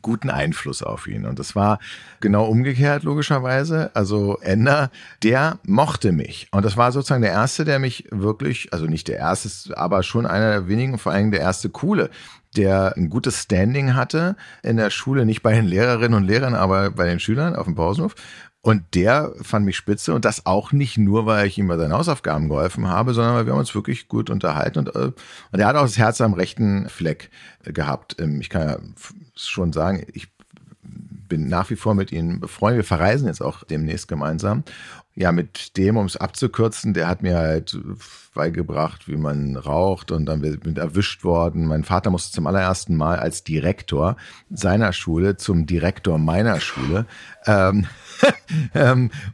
guten Einfluss auf ihn. Und das war genau umgekehrt, logischerweise. Also Ender, der mochte mich. Und das war sozusagen der Erste, der mich wirklich, also nicht der Erste, aber schon einer der wenigen, vor allem der erste Coole, der ein gutes Standing hatte in der Schule, nicht bei den Lehrerinnen und Lehrern, aber bei den Schülern auf dem Pausenhof. Und der fand mich spitze und das auch nicht nur, weil ich ihm bei seinen Hausaufgaben geholfen habe, sondern weil wir uns wirklich gut unterhalten und, äh, und er hat auch das Herz am rechten Fleck gehabt. Ähm, ich kann ja schon sagen, ich bin nach wie vor mit ihm befreundet. Wir verreisen jetzt auch demnächst gemeinsam. Ja, mit dem, um es abzukürzen, der hat mir halt beigebracht, wie man raucht und dann bin erwischt worden. Mein Vater musste zum allerersten Mal als Direktor seiner Schule zum Direktor meiner Schule. Ähm, (laughs)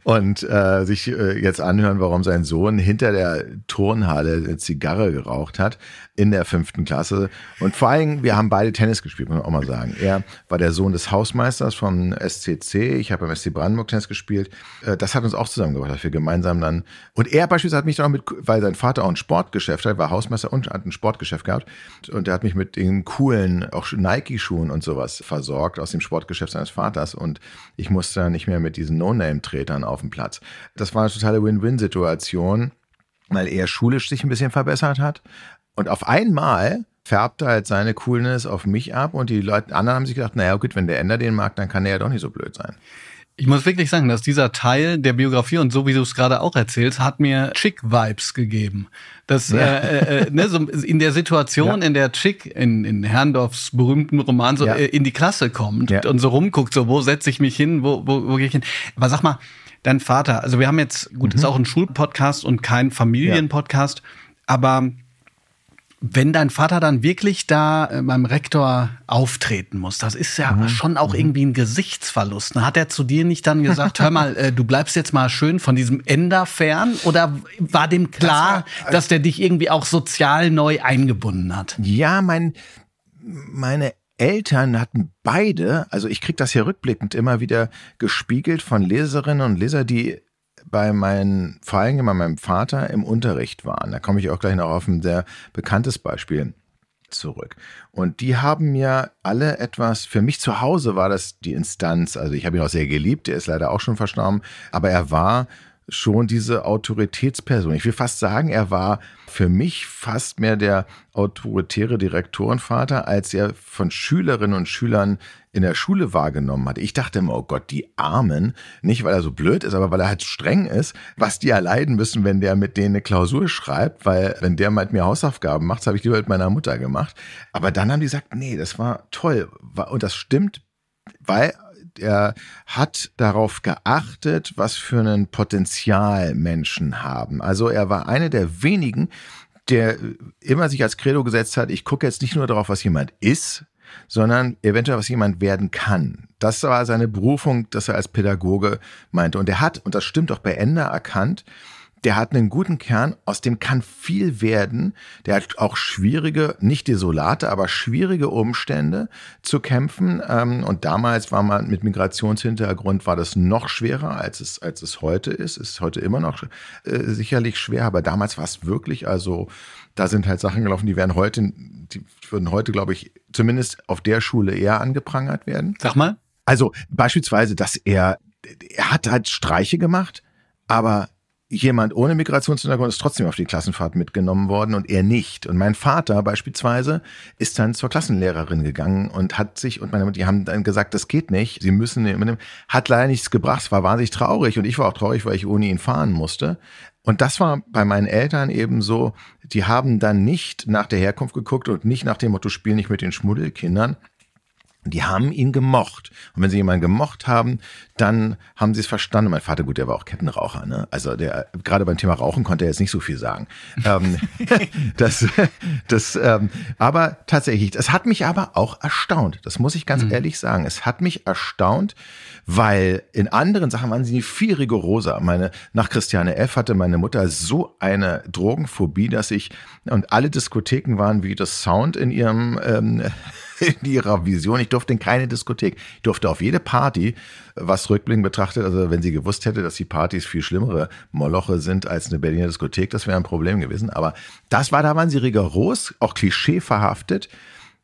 und äh, sich äh, jetzt anhören, warum sein Sohn hinter der Turnhalle eine Zigarre geraucht hat in der fünften Klasse. Und vor allem, wir haben beide Tennis gespielt, muss man auch mal sagen. Er war der Sohn des Hausmeisters vom SCC. Ich habe beim SC Brandenburg Tennis gespielt. Äh, das hat uns auch zusammengebracht, dass wir gemeinsam dann. Und er beispielsweise hat mich dann auch mit, weil sein Vater auch ein Sportgeschäft hat, war Hausmeister und hat ein Sportgeschäft gehabt. Und er hat mich mit den coolen, auch Nike-Schuhen und sowas versorgt aus dem Sportgeschäft seines Vaters. Und ich musste dann nicht mehr mit diesen No-Name-Tretern auf dem Platz. Das war eine totale Win-Win-Situation, weil er schulisch sich ein bisschen verbessert hat. Und auf einmal färbte halt seine Coolness auf mich ab und die Leute, anderen haben sich gedacht, naja gut, wenn der Ender den mag, dann kann der ja doch nicht so blöd sein. Ich muss wirklich sagen, dass dieser Teil der Biografie und so wie du es gerade auch erzählst, hat mir Chick-Vibes gegeben. Das ja. äh, äh, ne, so in der Situation, ja. in der Chick in, in Herrndorfs berühmten Roman so ja. äh, in die Klasse kommt und so rumguckt, so wo setze ich mich hin, wo, wo, wo gehe ich hin. Aber sag mal, dein Vater, also wir haben jetzt, gut, mhm. ist auch ein Schulpodcast und kein Familienpodcast, aber wenn dein Vater dann wirklich da äh, beim Rektor auftreten muss, das ist ja mhm. schon auch mhm. irgendwie ein Gesichtsverlust. Hat er zu dir nicht dann gesagt, hör mal, äh, du bleibst jetzt mal schön von diesem Ender fern? Oder war dem klar, das war, dass der dich irgendwie auch sozial neu eingebunden hat? Ja, mein, meine Eltern hatten beide, also ich krieg das hier rückblickend immer wieder gespiegelt von Leserinnen und Leser, die bei meinen, vor allem bei meinem Vater im Unterricht waren. Da komme ich auch gleich noch auf ein sehr bekanntes Beispiel zurück. Und die haben mir alle etwas, für mich zu Hause war das die Instanz, also ich habe ihn auch sehr geliebt, er ist leider auch schon verstorben, aber er war schon diese Autoritätsperson. Ich will fast sagen, er war für mich fast mehr der autoritäre Direktorenvater, als er von Schülerinnen und Schülern in der Schule wahrgenommen hat. Ich dachte immer, oh Gott, die Armen, nicht weil er so blöd ist, aber weil er halt streng ist, was die erleiden müssen, wenn der mit denen eine Klausur schreibt, weil wenn der mit mir Hausaufgaben macht, habe ich lieber mit meiner Mutter gemacht. Aber dann haben die gesagt, nee, das war toll. Und das stimmt, weil er hat darauf geachtet, was für ein Potenzial Menschen haben. Also er war einer der wenigen, der immer sich als Credo gesetzt hat, ich gucke jetzt nicht nur darauf, was jemand ist, sondern eventuell, was jemand werden kann. Das war seine Berufung, dass er als Pädagoge meinte. Und er hat, und das stimmt auch bei Ender, erkannt, der hat einen guten Kern, aus dem kann viel werden. Der hat auch schwierige, nicht desolate, aber schwierige Umstände zu kämpfen. Ähm, und damals war man mit Migrationshintergrund war das noch schwerer, als es, als es heute ist. Ist heute immer noch äh, sicherlich schwer, aber damals war es wirklich, also da sind halt Sachen gelaufen, die werden heute, die würden heute, glaube ich, zumindest auf der Schule eher angeprangert werden. Sag mal. Also beispielsweise, dass er, er hat halt Streiche gemacht, aber jemand ohne Migrationshintergrund ist trotzdem auf die Klassenfahrt mitgenommen worden und er nicht. Und mein Vater beispielsweise ist dann zur Klassenlehrerin gegangen und hat sich, und meine Mutter, die haben dann gesagt, das geht nicht, sie müssen, hat leider nichts gebracht, war wahnsinnig traurig und ich war auch traurig, weil ich ohne ihn fahren musste. Und das war bei meinen Eltern eben so, die haben dann nicht nach der Herkunft geguckt und nicht nach dem Motto, spiel nicht mit den Schmuddelkindern, die haben ihn gemocht. Und wenn sie jemanden gemocht haben, dann haben sie es verstanden. Mein Vater, gut, der war auch Kettenraucher, ne? Also der, gerade beim Thema Rauchen konnte er jetzt nicht so viel sagen. ähm, (laughs) das, das, ähm, aber tatsächlich, es hat mich aber auch erstaunt. Das muss ich ganz mhm. ehrlich sagen. Es hat mich erstaunt, weil in anderen Sachen waren sie viel rigoroser. Meine, nach Christiane F. hatte meine Mutter so eine Drogenphobie, dass ich, und alle Diskotheken waren wie das Sound in ihrem, ähm, (laughs) in ihrer Vision. Ich durfte in keine Diskothek. Ich durfte auf jede Party, was rückblickend betrachtet, also wenn sie gewusst hätte, dass die Partys viel schlimmere Moloche sind als eine Berliner Diskothek, das wäre ein Problem gewesen. Aber das war, da waren sie rigoros, auch klischeeverhaftet.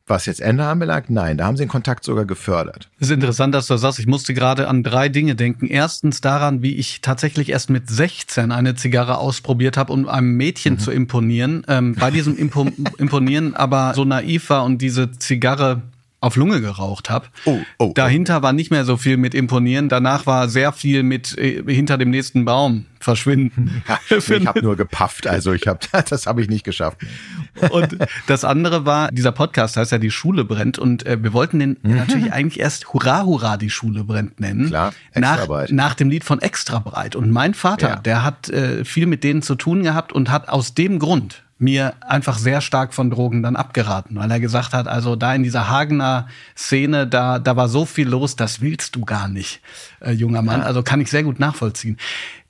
Was jetzt Ende anbelangt, nein, da haben sie den Kontakt sogar gefördert. Es ist interessant, dass du das sagst. Ich musste gerade an drei Dinge denken. Erstens daran, wie ich tatsächlich erst mit 16 eine Zigarre ausprobiert habe, um einem Mädchen mhm. zu imponieren. Ähm, bei diesem Impo (laughs) Imponieren aber so naiv war und diese Zigarre auf Lunge geraucht habe. Oh, oh, Dahinter war nicht mehr so viel mit imponieren. Danach war sehr viel mit äh, hinter dem nächsten Baum verschwinden. (laughs) Ja, ich habe nur gepafft, also ich habe (laughs) das habe ich nicht geschafft. Und das andere war, dieser Podcast heißt ja die Schule brennt und äh, wir wollten den mhm. natürlich eigentlich erst Hurra Hurra die Schule brennt nennen. Klar, nach, nach dem Lied von Extra breit und mein Vater, ja. der hat äh, viel mit denen zu tun gehabt und hat aus dem Grund mir einfach sehr stark von Drogen dann abgeraten, weil er gesagt hat, also da in dieser Hagener Szene, da, da war so viel los, das willst du gar nicht, äh, junger Mann. Ja. Also kann ich sehr gut nachvollziehen.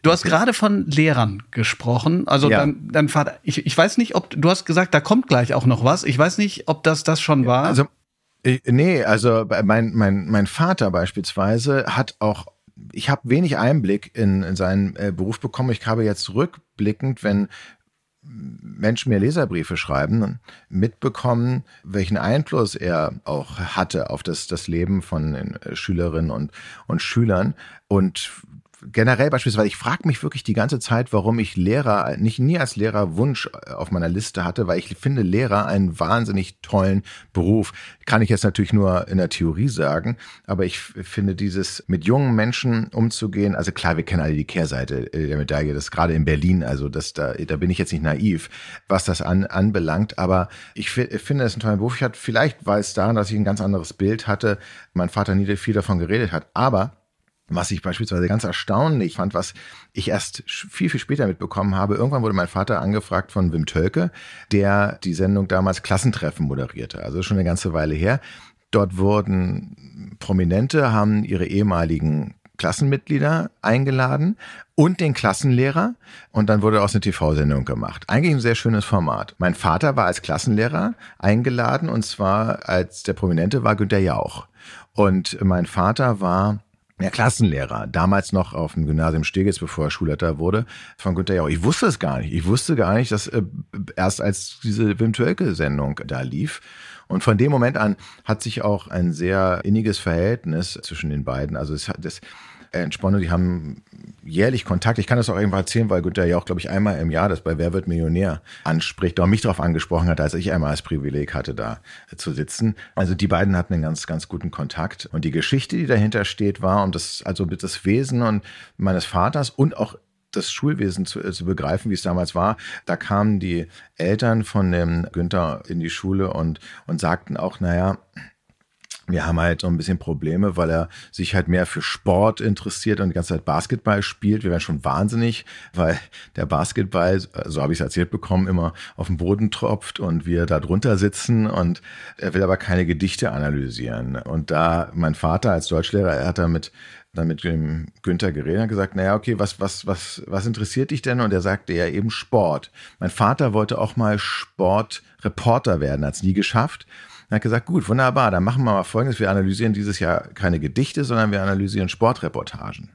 Du hast gerade von Lehrern gesprochen. Also ja. dein, dein Vater, ich, ich weiß nicht, ob du hast gesagt, da kommt gleich auch noch was. Ich weiß nicht, ob das das schon war. Also nee, also mein, mein, mein Vater beispielsweise hat auch ich habe wenig Einblick in, in seinen äh, Beruf bekommen. Ich habe jetzt rückblickend, wenn Menschen mir Leserbriefe schreiben, mitbekommen, welchen Einfluss er auch hatte auf das, das Leben von Schülerinnen und, und Schülern. Und generell beispielsweise, ich frage mich wirklich die ganze Zeit, warum ich Lehrer nicht nie als Lehrer Wunsch äh, auf meiner Liste hatte, weil ich finde Lehrer einen wahnsinnig tollen Beruf. Kann ich jetzt natürlich nur in der Theorie sagen, aber ich finde dieses mit jungen Menschen umzugehen, also klar, wir kennen alle die Kehrseite äh, der Medaille, das gerade in Berlin, also das da, da bin ich jetzt nicht naiv, was das an, anbelangt, aber ich finde es einen tollen Beruf. Ich hatte vielleicht, weil es daran, dass ich ein ganz anderes Bild hatte, mein Vater nie viel davon geredet hat, aber was ich beispielsweise ganz erstaunlich fand, was ich erst viel, viel später mitbekommen habe. Irgendwann wurde mein Vater angefragt von Wim Tölke, der die Sendung damals Klassentreffen moderierte. Also schon eine ganze Weile her. Dort wurden Prominente, haben ihre ehemaligen Klassenmitglieder eingeladen und den Klassenlehrer und dann wurde aus eine TV-Sendung gemacht. Eigentlich ein sehr schönes Format. Mein Vater war als Klassenlehrer eingeladen und zwar als der Prominente war Günter Jauch. Und mein Vater war ja, Klassenlehrer, damals noch auf dem Gymnasium Stegitz, bevor er Schulleiter wurde, von Günter Jauch. Ich wusste es gar nicht. Ich wusste gar nicht, dass äh, erst als diese Wim Tölke-Sendung da lief. Und von dem Moment an hat sich auch ein sehr inniges Verhältnis zwischen den beiden. Also es hat das entsponnen, die haben jährlich Kontakt. Ich kann das auch irgendwann erzählen, weil Günther ja auch, glaube ich, einmal im Jahr das bei Wer wird Millionär anspricht, auch mich darauf angesprochen hat, als ich einmal das Privileg hatte, da zu sitzen. Also die beiden hatten einen ganz, ganz guten Kontakt. Und die Geschichte, die dahinter steht, war, um das, also das Wesen und meines Vaters und auch das Schulwesen zu, äh, zu begreifen, wie es damals war. Da kamen die Eltern von dem Günther in die Schule und, und sagten auch, naja, wir haben halt so ein bisschen Probleme, weil er sich halt mehr für Sport interessiert und die ganze Zeit Basketball spielt. Wir werden schon wahnsinnig, weil der Basketball, so habe ich es erzählt bekommen, immer auf den Boden tropft und wir da drunter sitzen und er will aber keine Gedichte analysieren. Und da mein Vater als Deutschlehrer, er hat damit dann mit dem Günther geredet und gesagt, naja, okay, was, was, was, was interessiert dich denn? Und er sagte ja eben Sport. Mein Vater wollte auch mal Sportreporter werden, hat es nie geschafft. Er hat gesagt, gut, wunderbar, dann machen wir mal Folgendes. Wir analysieren dieses Jahr keine Gedichte, sondern wir analysieren Sportreportagen.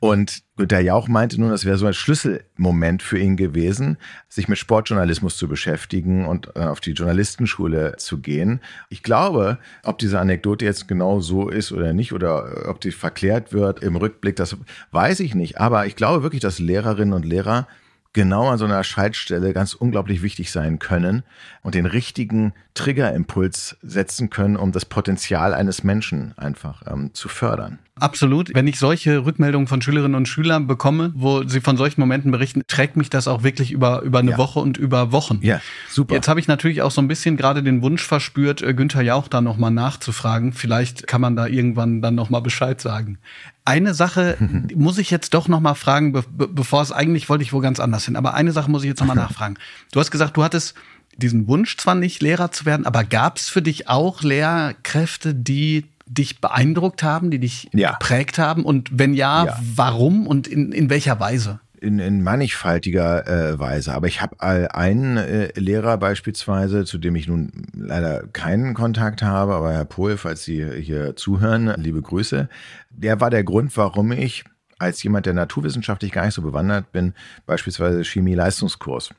Und der Jauch meinte nun, das wäre so ein Schlüsselmoment für ihn gewesen, sich mit Sportjournalismus zu beschäftigen und äh, auf die Journalistenschule zu gehen. Ich glaube, ob diese Anekdote jetzt genau so ist oder nicht, oder ob die verklärt wird im Rückblick, das weiß ich nicht. Aber ich glaube wirklich, dass Lehrerinnen und Lehrer genau an so einer Schaltstelle ganz unglaublich wichtig sein können und den richtigen Triggerimpuls setzen können, um das Potenzial eines Menschen einfach ähm, zu fördern. Absolut. Wenn ich solche Rückmeldungen von Schülerinnen und Schülern bekomme, wo sie von solchen Momenten berichten, trägt mich das auch wirklich über, über eine ja. Woche und über Wochen. Ja, super. Jetzt habe ich natürlich auch so ein bisschen gerade den Wunsch verspürt, äh, Günther Jauch da nochmal nachzufragen. Vielleicht kann man da irgendwann dann nochmal Bescheid sagen. Eine Sache (laughs) muss ich jetzt doch nochmal fragen, be bevor es eigentlich wollte ich wo ganz anders hin. Aber eine Sache muss ich jetzt nochmal (laughs) nachfragen. Du hast gesagt, du hattest diesen Wunsch zwar nicht, Lehrer zu werden, aber gab es für dich auch Lehrkräfte, die dich beeindruckt haben, die dich ja. geprägt haben? Und wenn ja, ja. warum und in, in welcher Weise? in, in mannigfaltiger äh, Weise. Aber ich habe einen äh, Lehrer beispielsweise, zu dem ich nun leider keinen Kontakt habe, aber Herr Pohl, falls Sie hier zuhören, liebe Grüße. Der war der Grund, warum ich als jemand, der naturwissenschaftlich gar nicht so bewandert bin, beispielsweise Chemie-Leistungskurs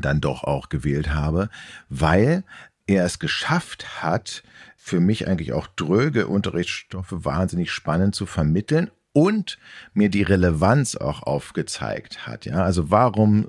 dann doch auch gewählt habe, weil er es geschafft hat, für mich eigentlich auch dröge Unterrichtsstoffe wahnsinnig spannend zu vermitteln und mir die Relevanz auch aufgezeigt hat. Ja, also warum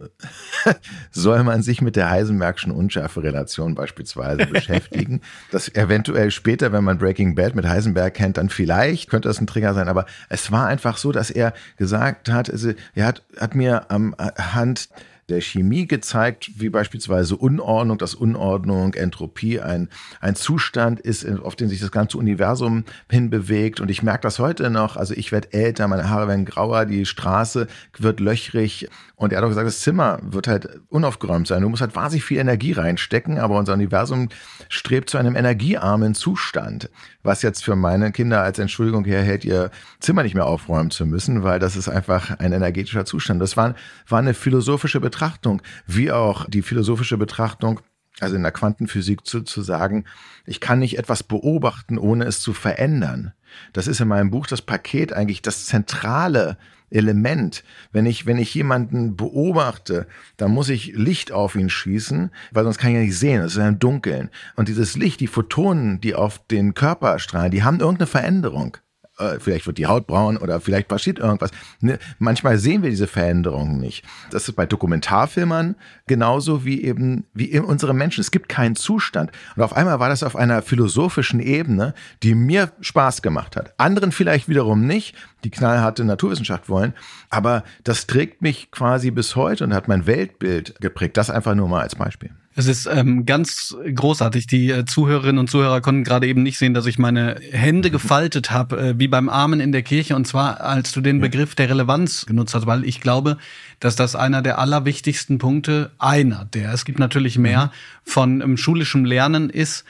(laughs) soll man sich mit der Heisenbergschen Unschärferelation beispielsweise (laughs) beschäftigen? Das eventuell später, wenn man Breaking Bad mit Heisenberg kennt, dann vielleicht könnte das ein Trigger sein. Aber es war einfach so, dass er gesagt hat, also er hat, hat mir am Hand der Chemie gezeigt, wie beispielsweise Unordnung, dass Unordnung, Entropie ein, ein Zustand ist, auf den sich das ganze Universum hinbewegt. Und ich merke das heute noch. Also ich werde älter, meine Haare werden grauer, die Straße wird löchrig. Und er hat auch gesagt, das Zimmer wird halt unaufgeräumt sein. Du musst halt wahnsinnig viel Energie reinstecken, aber unser Universum strebt zu einem energiearmen Zustand. Was jetzt für meine Kinder als Entschuldigung herhält, ihr Zimmer nicht mehr aufräumen zu müssen, weil das ist einfach ein energetischer Zustand. Das war, war eine philosophische Betrachtung, wie auch die philosophische Betrachtung also in der Quantenphysik zu, zu sagen, ich kann nicht etwas beobachten, ohne es zu verändern. Das ist in meinem Buch das Paket eigentlich das zentrale Element. Wenn ich, wenn ich jemanden beobachte, dann muss ich Licht auf ihn schießen, weil sonst kann ich ja nicht sehen. Es ist ja im Dunkeln. Und dieses Licht, die Photonen, die auf den Körper strahlen, die haben irgendeine Veränderung. Äh, vielleicht wird die Haut braun oder vielleicht passiert irgendwas. Ne? Manchmal sehen wir diese Veränderungen nicht. Das ist bei Dokumentarfilmern genauso wie eben wie in unseren Menschen. Es gibt keinen Zustand. Und auf einmal war das auf einer philosophischen Ebene, die mir Spaß gemacht hat. Anderen vielleicht wiederum nicht, die knallharte Naturwissenschaft wollen. Aber das trägt mich quasi bis heute und hat mein Weltbild geprägt. Das einfach nur mal als Beispiel. Es ist ähm, ganz großartig. Die äh, Zuhörerinnen und Zuhörer konnten gerade eben nicht sehen, dass ich meine Hände gefaltet habe, äh, wie beim Armen in der Kirche. Und zwar, als du den Begriff der Relevanz genutzt hast, weil ich glaube, dass das einer der allerwichtigsten Punkte, einer der, es gibt natürlich mehr, mhm. von ähm, schulischem Lernen ist,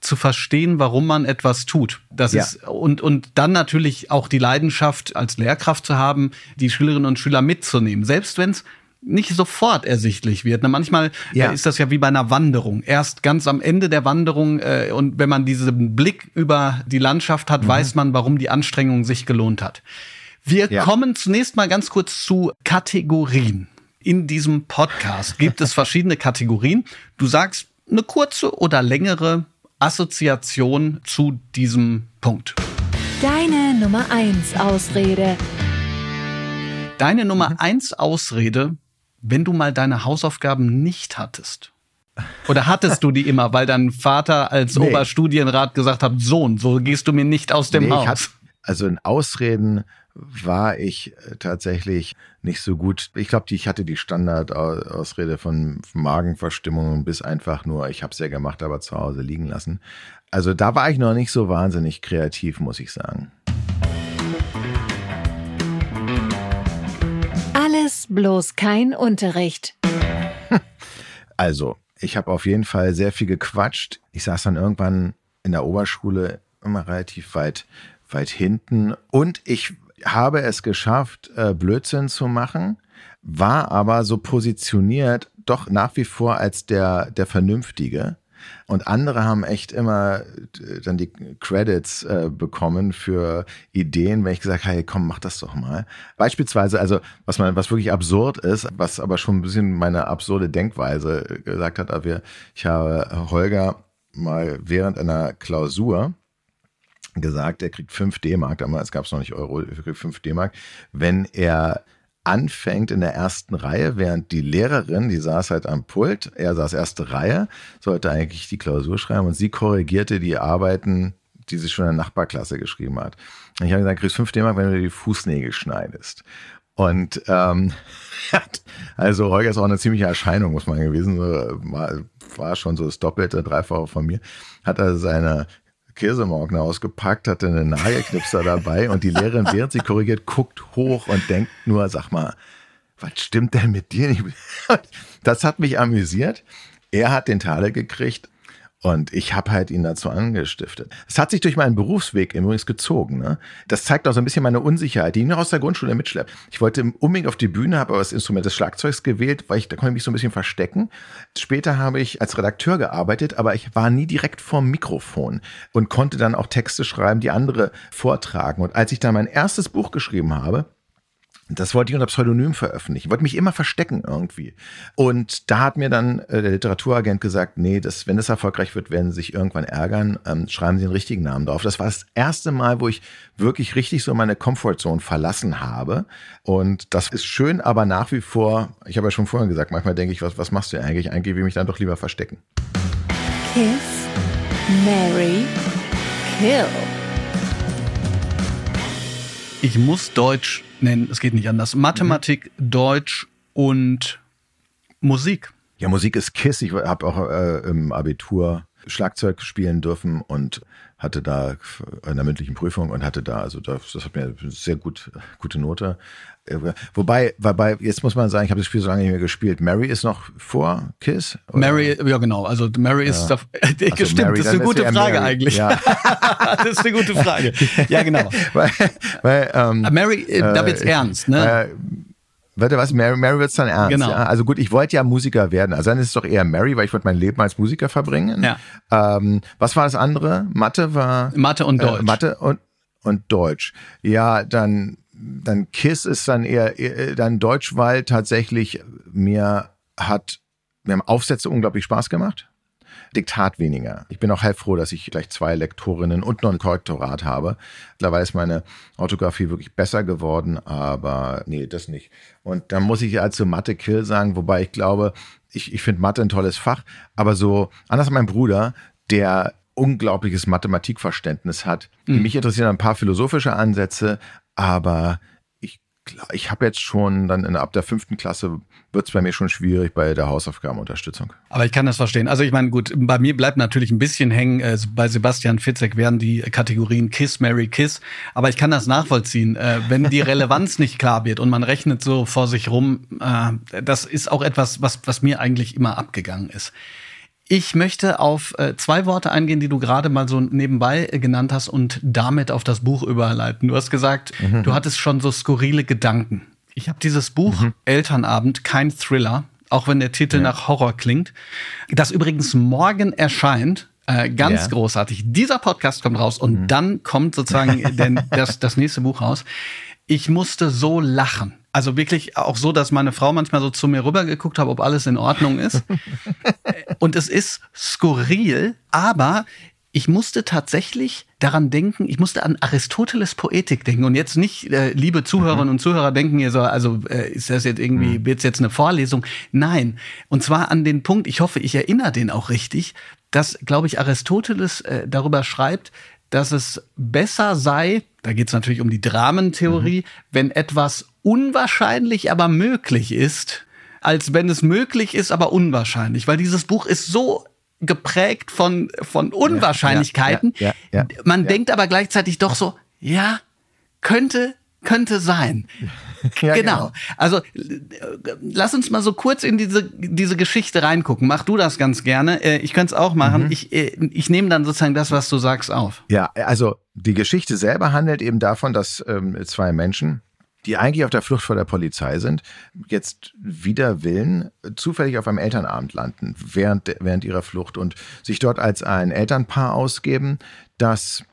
zu verstehen, warum man etwas tut. Das ja. ist und und dann natürlich auch die Leidenschaft als Lehrkraft zu haben, die Schülerinnen und Schüler mitzunehmen, selbst wenn es nicht sofort ersichtlich wird. Ne? Manchmal ja. äh, ist das ja wie bei einer Wanderung. Erst ganz am Ende der Wanderung äh, und wenn man diesen Blick über die Landschaft hat, mhm. weiß man, warum die Anstrengung sich gelohnt hat. Wir ja. kommen zunächst mal ganz kurz zu Kategorien. In diesem Podcast gibt es (laughs) verschiedene Kategorien. Du sagst eine kurze oder längere Assoziation zu diesem Punkt. Deine Nummer eins Ausrede. Deine Nummer mhm. eins Ausrede wenn du mal deine Hausaufgaben nicht hattest? Oder hattest du die immer, weil dein Vater als nee. Oberstudienrat gesagt hat, Sohn, so gehst du mir nicht aus dem nee, Haus? Hab, also in Ausreden war ich äh, tatsächlich nicht so gut. Ich glaube, ich hatte die Standardausrede von Magenverstimmungen bis einfach nur, ich habe es ja gemacht, aber zu Hause liegen lassen. Also da war ich noch nicht so wahnsinnig kreativ, muss ich sagen. Bloß kein Unterricht. (laughs) Also, ich habe auf jeden Fall sehr viel gequatscht. Ich saß dann irgendwann in der Oberschule immer relativ weit, weit hinten und ich habe es geschafft, äh, Blödsinn zu machen, war aber so positioniert doch nach wie vor als der, der Vernünftige und andere haben echt immer äh, dann die Credits äh, bekommen für Ideen, wenn ich gesagt habe, hey, komm, mach das doch mal. Beispielsweise, also was man, was wirklich absurd ist, was aber schon ein bisschen meine absurde Denkweise äh, gesagt hat, aber ich habe Holger mal während einer Klausur gesagt, er kriegt 5 D-Mark, damals gab es noch nicht Euro, er kriegt 5 D-Mark, wenn er anfängt in der ersten Reihe, während die Lehrerin, die saß halt am Pult, er saß erste Reihe, sollte eigentlich die Klausur schreiben und sie korrigierte die Arbeiten, die sie schon in der Nachbarklasse geschrieben hat. Und ich habe gesagt, kriegst fünf D-Mark, wenn du dir die Fußnägel schneidest. Und ähm, (laughs) also Holger ist auch eine ziemliche Erscheinung, muss man gewesen. War, war schon so das Doppelte, Dreifache von mir. Hat er seine Käsemorgen ausgepackt, hatte einen Nagelknipser dabei und die Lehrerin, während sie korrigiert, guckt hoch und denkt nur, sag mal, was stimmt denn mit dir nicht? (laughs) Das hat mich amüsiert. Er hat den Taler gekriegt und ich habe halt ihn dazu angestiftet. Es hat sich durch meinen Berufsweg übrigens gezogen. Ne? Das zeigt auch so ein bisschen meine Unsicherheit, die ich noch aus der Grundschule mitschleppe. Ich wollte unbedingt auf die Bühne, habe aber das Instrument des Schlagzeugs gewählt, weil ich da konnte ich mich so ein bisschen verstecken. Später habe ich als Redakteur gearbeitet, aber ich war nie direkt vorm Mikrofon und konnte dann auch Texte schreiben, die andere vortragen. Und als ich dann mein erstes Buch geschrieben habe, Das wollte ich unter Pseudonym veröffentlichen. Ich wollte mich immer verstecken irgendwie. Und da hat mir dann äh, der Literaturagent gesagt, nee, das, wenn das erfolgreich wird, werden sie sich irgendwann ärgern. Ähm, schreiben Sie den richtigen Namen drauf. Das war das erste Mal, wo ich wirklich richtig so meine Comfortzone verlassen habe. Und das ist schön, aber nach wie vor, ich habe ja schon vorhin gesagt, manchmal denke ich, was, was machst du eigentlich? Eigentlich will ich mich dann doch lieber verstecken. Kiss, Mary, Kill. Ich muss Deutsch nennen, es geht nicht anders. Mathematik, mhm. Deutsch und Musik. Ja, Musik ist Kiss. Ich habe auch äh, im Abitur Schlagzeug spielen dürfen und hatte da in der mündlichen Prüfung und hatte da, also das, das hat mir eine sehr gut, gute Note. Wobei, wobei, jetzt muss man sagen, ich habe das Spiel so lange nicht mehr gespielt. Mary ist noch vor Kiss? Oder? Mary, ja genau, also Mary ist, da, äh, (laughs) also stimmt, Mary, das ist eine gute Frage Mary. eigentlich. Ja. (laughs) das ist eine gute Frage. Ja, genau. (laughs) weil, weil, ähm, Mary, äh, da wird's äh, ernst, ne? Warte, was? Mary, Mary wird's dann ernst. Genau. Ja? Also gut, ich wollte ja Musiker werden. Also dann ist es doch eher Mary, weil ich wollte mein Leben als Musiker verbringen. Ja. Ähm, was war das andere? Mathe war. Mathe und Deutsch. Äh, Mathe und, und Deutsch. Ja, dann, dann Kiss ist dann eher, eher dann Deutsch, weil tatsächlich mir hat, mir haben Aufsätze unglaublich Spaß gemacht. Diktat weniger. Ich bin auch heilfroh, dass ich gleich zwei Lektorinnen und noch ein Korrektorat habe. Mittlerweile ist meine Orthographie wirklich besser geworden, aber nee, das nicht. Und dann muss ich also Mathe Kill sagen, wobei ich glaube, ich, ich finde Mathe ein tolles Fach, aber so, anders als mein Bruder, der unglaubliches Mathematikverständnis hat. Mhm. Mich interessieren ein paar philosophische Ansätze, aber ich habe jetzt schon dann in, ab der fünften Klasse wird es bei mir schon schwierig bei der Hausaufgabenunterstützung. Aber ich kann das verstehen. Also ich meine, gut, bei mir bleibt natürlich ein bisschen hängen. Äh, bei Sebastian Fitzek werden die Kategorien Kiss, Mary, Kiss. Aber ich kann das nachvollziehen. Äh, wenn die Relevanz nicht klar wird und man rechnet so vor sich rum, äh, das ist auch etwas, was, was mir eigentlich immer abgegangen ist. Ich möchte auf äh, zwei Worte eingehen, die du gerade mal so nebenbei äh, genannt hast und damit auf das Buch überleiten. Du hast gesagt, mhm. du hattest schon so skurrile Gedanken. Ich habe dieses Buch mhm. Elternabend, kein Thriller, auch wenn der Titel ja. nach Horror klingt, das übrigens morgen erscheint. Äh, ganz ja. großartig. Dieser Podcast kommt raus und mhm. dann kommt sozusagen denn das, das nächste Buch raus. Ich musste so lachen. Also wirklich auch so, dass meine Frau manchmal so zu mir rübergeguckt hat, ob alles in Ordnung ist. (laughs) Und es ist skurril, aber ich musste tatsächlich daran denken, ich musste an Aristoteles Poetik denken und jetzt nicht, äh, liebe Zuhörerinnen mhm. und Zuhörer denken ihr so, also äh, ist das jetzt irgendwie, mhm. wird jetzt eine Vorlesung? Nein. Und zwar an den Punkt, ich hoffe, ich erinnere den auch richtig, dass, glaube ich, Aristoteles äh, darüber schreibt, dass es besser sei, da geht es natürlich um die Dramentheorie, mhm. wenn etwas unwahrscheinlich, aber möglich ist, als wenn es möglich ist, aber unwahrscheinlich. Weil dieses Buch ist so geprägt von, von Unwahrscheinlichkeiten. Ja, ja, ja, Man denkt aber gleichzeitig doch so, ja, könnte, könnte sein. (laughs) Ja, genau. genau. Also lass uns mal so kurz in diese, diese Geschichte reingucken. Mach du das ganz gerne. Äh, ich könnte es auch machen. Mhm. Ich, äh, ich nehme dann sozusagen das, was du sagst, auf. Ja, also die Geschichte selber handelt eben davon, dass ähm, zwei Menschen die eigentlich auf der Flucht vor der Polizei sind, jetzt wider Willen zufällig auf einem Elternabend landen während, während ihrer Flucht und sich dort als ein Elternpaar ausgeben, das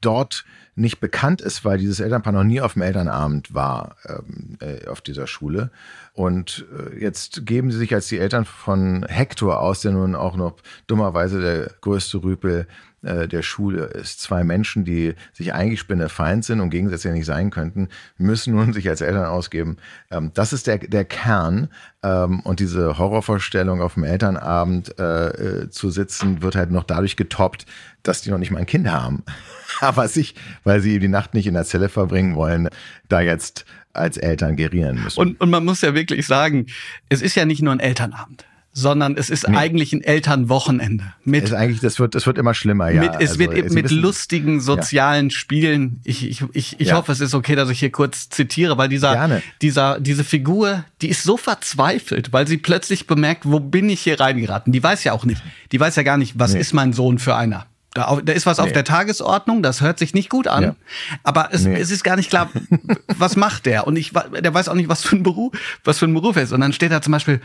dort nicht bekannt ist, weil dieses Elternpaar noch nie auf dem Elternabend war ähm, äh, auf dieser Schule. Und äh, jetzt geben sie sich als die Eltern von Hector aus, der nun auch noch dummerweise der größte Rüpel äh, der Schule ist. Zwei Menschen, die sich eigentlich Spinnefeind sind und gegensätzlich nicht sein könnten, müssen nun sich als Eltern ausgeben. Ähm, das ist der, der Kern. Ähm, und diese Horrorvorstellung auf dem Elternabend äh, äh, zu sitzen, wird halt noch dadurch getoppt, dass die noch nicht mal ein Kind haben. (laughs) Aber sich, weil sie die Nacht nicht in der Zelle verbringen wollen, da jetzt als Eltern gerieren müssen. Und, und man muss ja wirklich sagen, es ist ja nicht nur ein Elternabend sondern es ist nee. eigentlich ein Elternwochenende. Mit, es ist eigentlich, das wird, das wird immer schlimmer, ja. Mit, es also, wird mit lustigen sozialen ja. Spielen. Ich, ich, ich, ich ja. hoffe, es ist okay, dass ich hier kurz zitiere, weil dieser, Gerne. dieser, diese Figur, die ist so verzweifelt, weil sie plötzlich bemerkt, wo bin ich hier reingeraten? Die weiß ja auch nicht. Die weiß ja gar nicht, was nee. ist mein Sohn für einer. Da, da ist was nee. auf der Tagesordnung, das hört sich nicht gut an. Ja. Aber es, nee. es ist gar nicht klar, (laughs) was macht der? Und ich, der weiß auch nicht, was für ein Beruf, was für ein Beruf er ist. Und dann steht da zum Beispiel,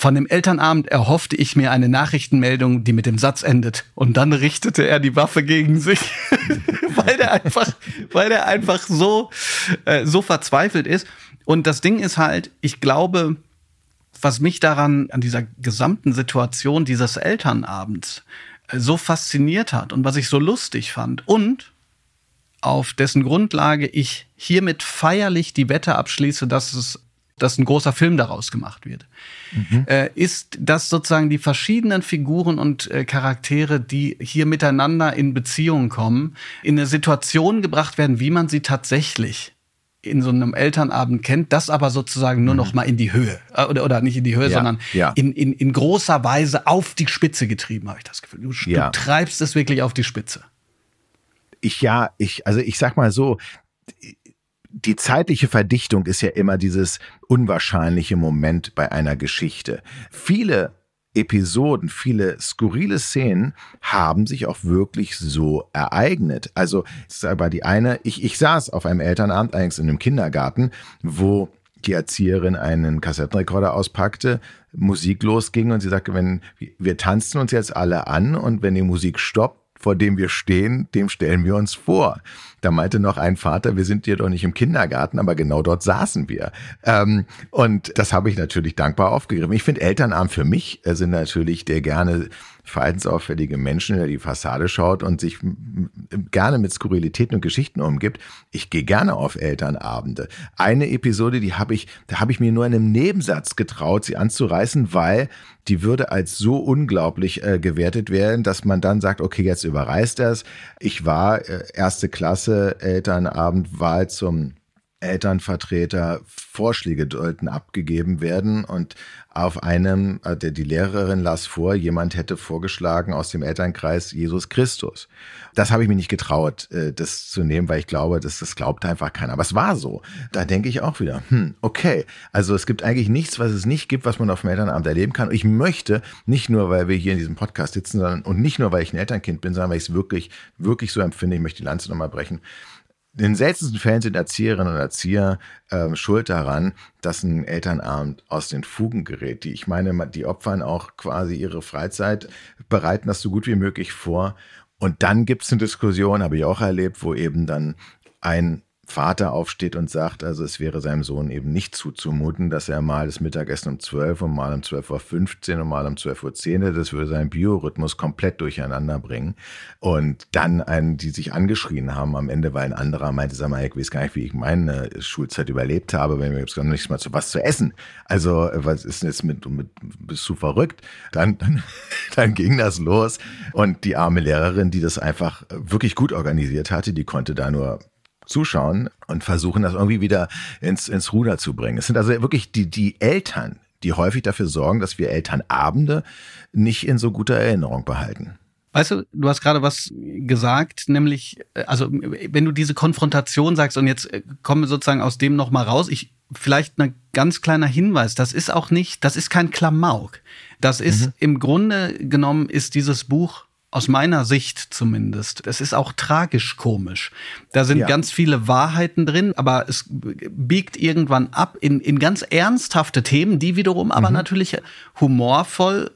von dem Elternabend erhoffte ich mir eine Nachrichtenmeldung, die mit dem Satz endet. Und dann richtete er die Waffe gegen sich, (laughs) weil der einfach, weil der einfach so, äh, so verzweifelt ist. Und das Ding ist halt, ich glaube, was mich daran, an dieser gesamten Situation dieses Elternabends äh, so fasziniert hat und was ich so lustig fand und auf dessen Grundlage ich hiermit feierlich die Wette abschließe, dass es dass ein großer Film daraus gemacht wird, mhm. äh, ist, dass sozusagen die verschiedenen Figuren und äh, Charaktere, die hier miteinander in Beziehung kommen, in eine Situation gebracht werden, wie man sie tatsächlich in so einem Elternabend kennt, das aber sozusagen nur mhm. noch mal in die Höhe äh, oder, oder nicht in die Höhe, ja, sondern ja. In, in, in großer Weise auf die Spitze getrieben, habe ich das Gefühl. Du, ja. du treibst es wirklich auf die Spitze. Ich ja, ich also ich sag mal so, die zeitliche Verdichtung ist ja immer dieses unwahrscheinliche Moment bei einer Geschichte. Viele Episoden, viele skurrile Szenen haben sich auch wirklich so ereignet. Also, es war die eine, ich, ich saß auf einem Elternabend, eigentlich in einem Kindergarten, wo die Erzieherin einen Kassettenrekorder auspackte, Musik losging und sie sagte, wenn wir tanzen uns jetzt alle an und wenn die Musik stoppt, vor dem wir stehen, dem stellen wir uns vor. Da meinte noch ein Vater, wir sind hier doch nicht im Kindergarten, aber genau dort saßen wir. Ähm, und das habe ich natürlich dankbar aufgegriffen. Ich finde Elternabend für mich äh, sind natürlich der gerne verhaltensauffällige Menschen, der die Fassade schaut und sich gerne mit Skurrilitäten und Geschichten umgibt. Ich gehe gerne auf Elternabende. Eine Episode, die habe ich, da habe ich mir nur in einem Nebensatz getraut, sie anzureißen, weil die würde als so unglaublich äh, gewertet werden, dass man dann sagt, okay, jetzt überreißt er es. Ich war äh, erste Klasse Elternabend, Wahl zum Elternvertreter Vorschläge sollten abgegeben werden und auf einem, äh, die Lehrerin las vor, jemand hätte vorgeschlagen aus dem Elternkreis Jesus Christus. Das habe ich mir nicht getraut, äh, das zu nehmen, weil ich glaube, das, das glaubt einfach keiner. Aber es war so. Da denke ich auch wieder, hm, okay. Also es gibt eigentlich nichts, was es nicht gibt, was man auf dem Elternabend erleben kann. Und ich möchte, nicht nur, weil wir hier in diesem Podcast sitzen, sondern und nicht nur, weil ich ein Elternkind bin, sondern weil ich es wirklich, wirklich so empfinde, ich möchte die Lanze nochmal brechen in den seltensten Fällen sind Erzieherinnen und Erzieher äh, schuld daran, dass ein Elternabend aus den Fugen gerät. Die, ich meine, die opfern auch quasi ihre Freizeit, bereiten das so gut wie möglich vor. Und dann gibt es eine Diskussion, habe ich auch erlebt, wo eben dann ein Vater aufsteht und sagt, also es wäre seinem Sohn eben nicht zuzumuten, dass er mal das Mittagessen um 12 und mal um 12.15 Uhr und mal um 12.10 Uhr, das würde seinen Biorhythmus komplett durcheinander bringen. Und dann einen, die sich angeschrien haben am Ende, weil ein anderer meinte, sag mal, ich weiß gar nicht, wie ich meine Schulzeit überlebt habe, wenn wir jetzt gar nichts mal zu was zu essen. Also, was ist denn jetzt mit, mit bist du verrückt? Dann, dann, (laughs) dann ging das los. Und die arme Lehrerin, die das einfach wirklich gut organisiert hatte, die konnte da nur zuschauen und versuchen, das irgendwie wieder ins, ins Ruder zu bringen. Es sind also wirklich die, die Eltern, die häufig dafür sorgen, dass wir Elternabende nicht in so guter Erinnerung behalten. Weißt du, du hast gerade was gesagt, nämlich, also wenn du diese Konfrontation sagst und jetzt äh, kommen wir sozusagen aus dem nochmal raus, ich vielleicht ein ganz kleiner Hinweis, das ist auch nicht, das ist kein Klamauk. Das ist mhm. im Grunde genommen ist dieses Buch aus meiner Sicht zumindest. Es ist auch tragisch komisch. Da sind ja. ganz viele Wahrheiten drin, aber es biegt irgendwann ab in, in ganz ernsthafte Themen, die wiederum mhm. aber natürlich humorvoll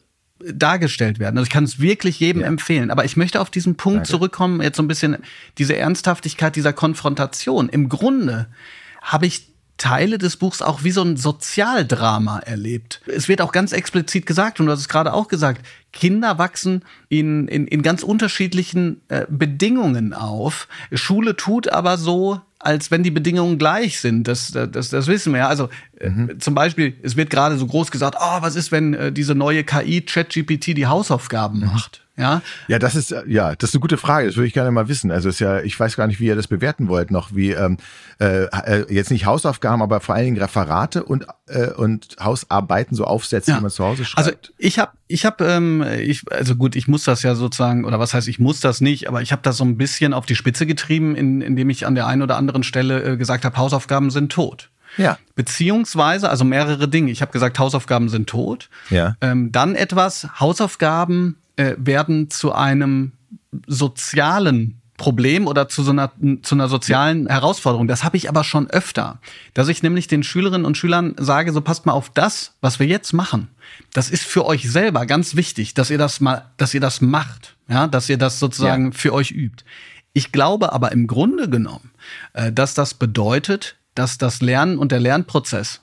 dargestellt werden. Also ich kann es wirklich jedem ja. empfehlen. Aber ich möchte auf diesen Punkt Danke. zurückkommen, jetzt so ein bisschen diese Ernsthaftigkeit dieser Konfrontation. Im Grunde habe ich Teile des Buchs auch wie so ein Sozialdrama erlebt. Es wird auch ganz explizit gesagt, und du hast es gerade auch gesagt, Kinder wachsen in, in, in ganz unterschiedlichen äh, Bedingungen auf. Schule tut aber so, als wenn die Bedingungen gleich sind. Das, das, das wissen wir ja. Also äh, mhm. zum Beispiel, es wird gerade so groß gesagt, oh, was ist, wenn äh, diese neue KI ChatGPT die Hausaufgaben mhm. macht? Ja, ja, das ist ja, das ist eine gute Frage. Das würde ich gerne mal wissen. Also ist ja, ich weiß gar nicht, wie ihr das bewerten wollt, noch wie ähm, äh, äh, jetzt nicht Hausaufgaben, aber vor allen Dingen Referate und äh, und Hausarbeiten so Aufsätze, ja. die man zu Hause schreibt. Also ich habe, ich habe, ähm, ich also gut, ich muss das ja sozusagen oder was heißt, ich muss das nicht, aber ich habe das so ein bisschen auf die Spitze getrieben, in, indem ich an der einen oder anderen Stelle äh, gesagt habe, Hausaufgaben sind tot. Ja. Beziehungsweise, also mehrere Dinge. Ich habe gesagt, Hausaufgaben sind tot. Ja. Ähm, dann etwas, Hausaufgaben äh, werden zu einem sozialen Problem oder zu so einer, zu einer sozialen Herausforderung. Das habe ich aber schon öfter, dass ich nämlich den Schülerinnen und Schülern sage, so passt mal auf das, was wir jetzt machen. Das ist für euch selber ganz wichtig, dass ihr das mal, dass ihr das macht, ja, dass ihr das sozusagen ja. für euch übt. Ich glaube aber im Grunde genommen, äh, dass das bedeutet, dass das Lernen und der Lernprozess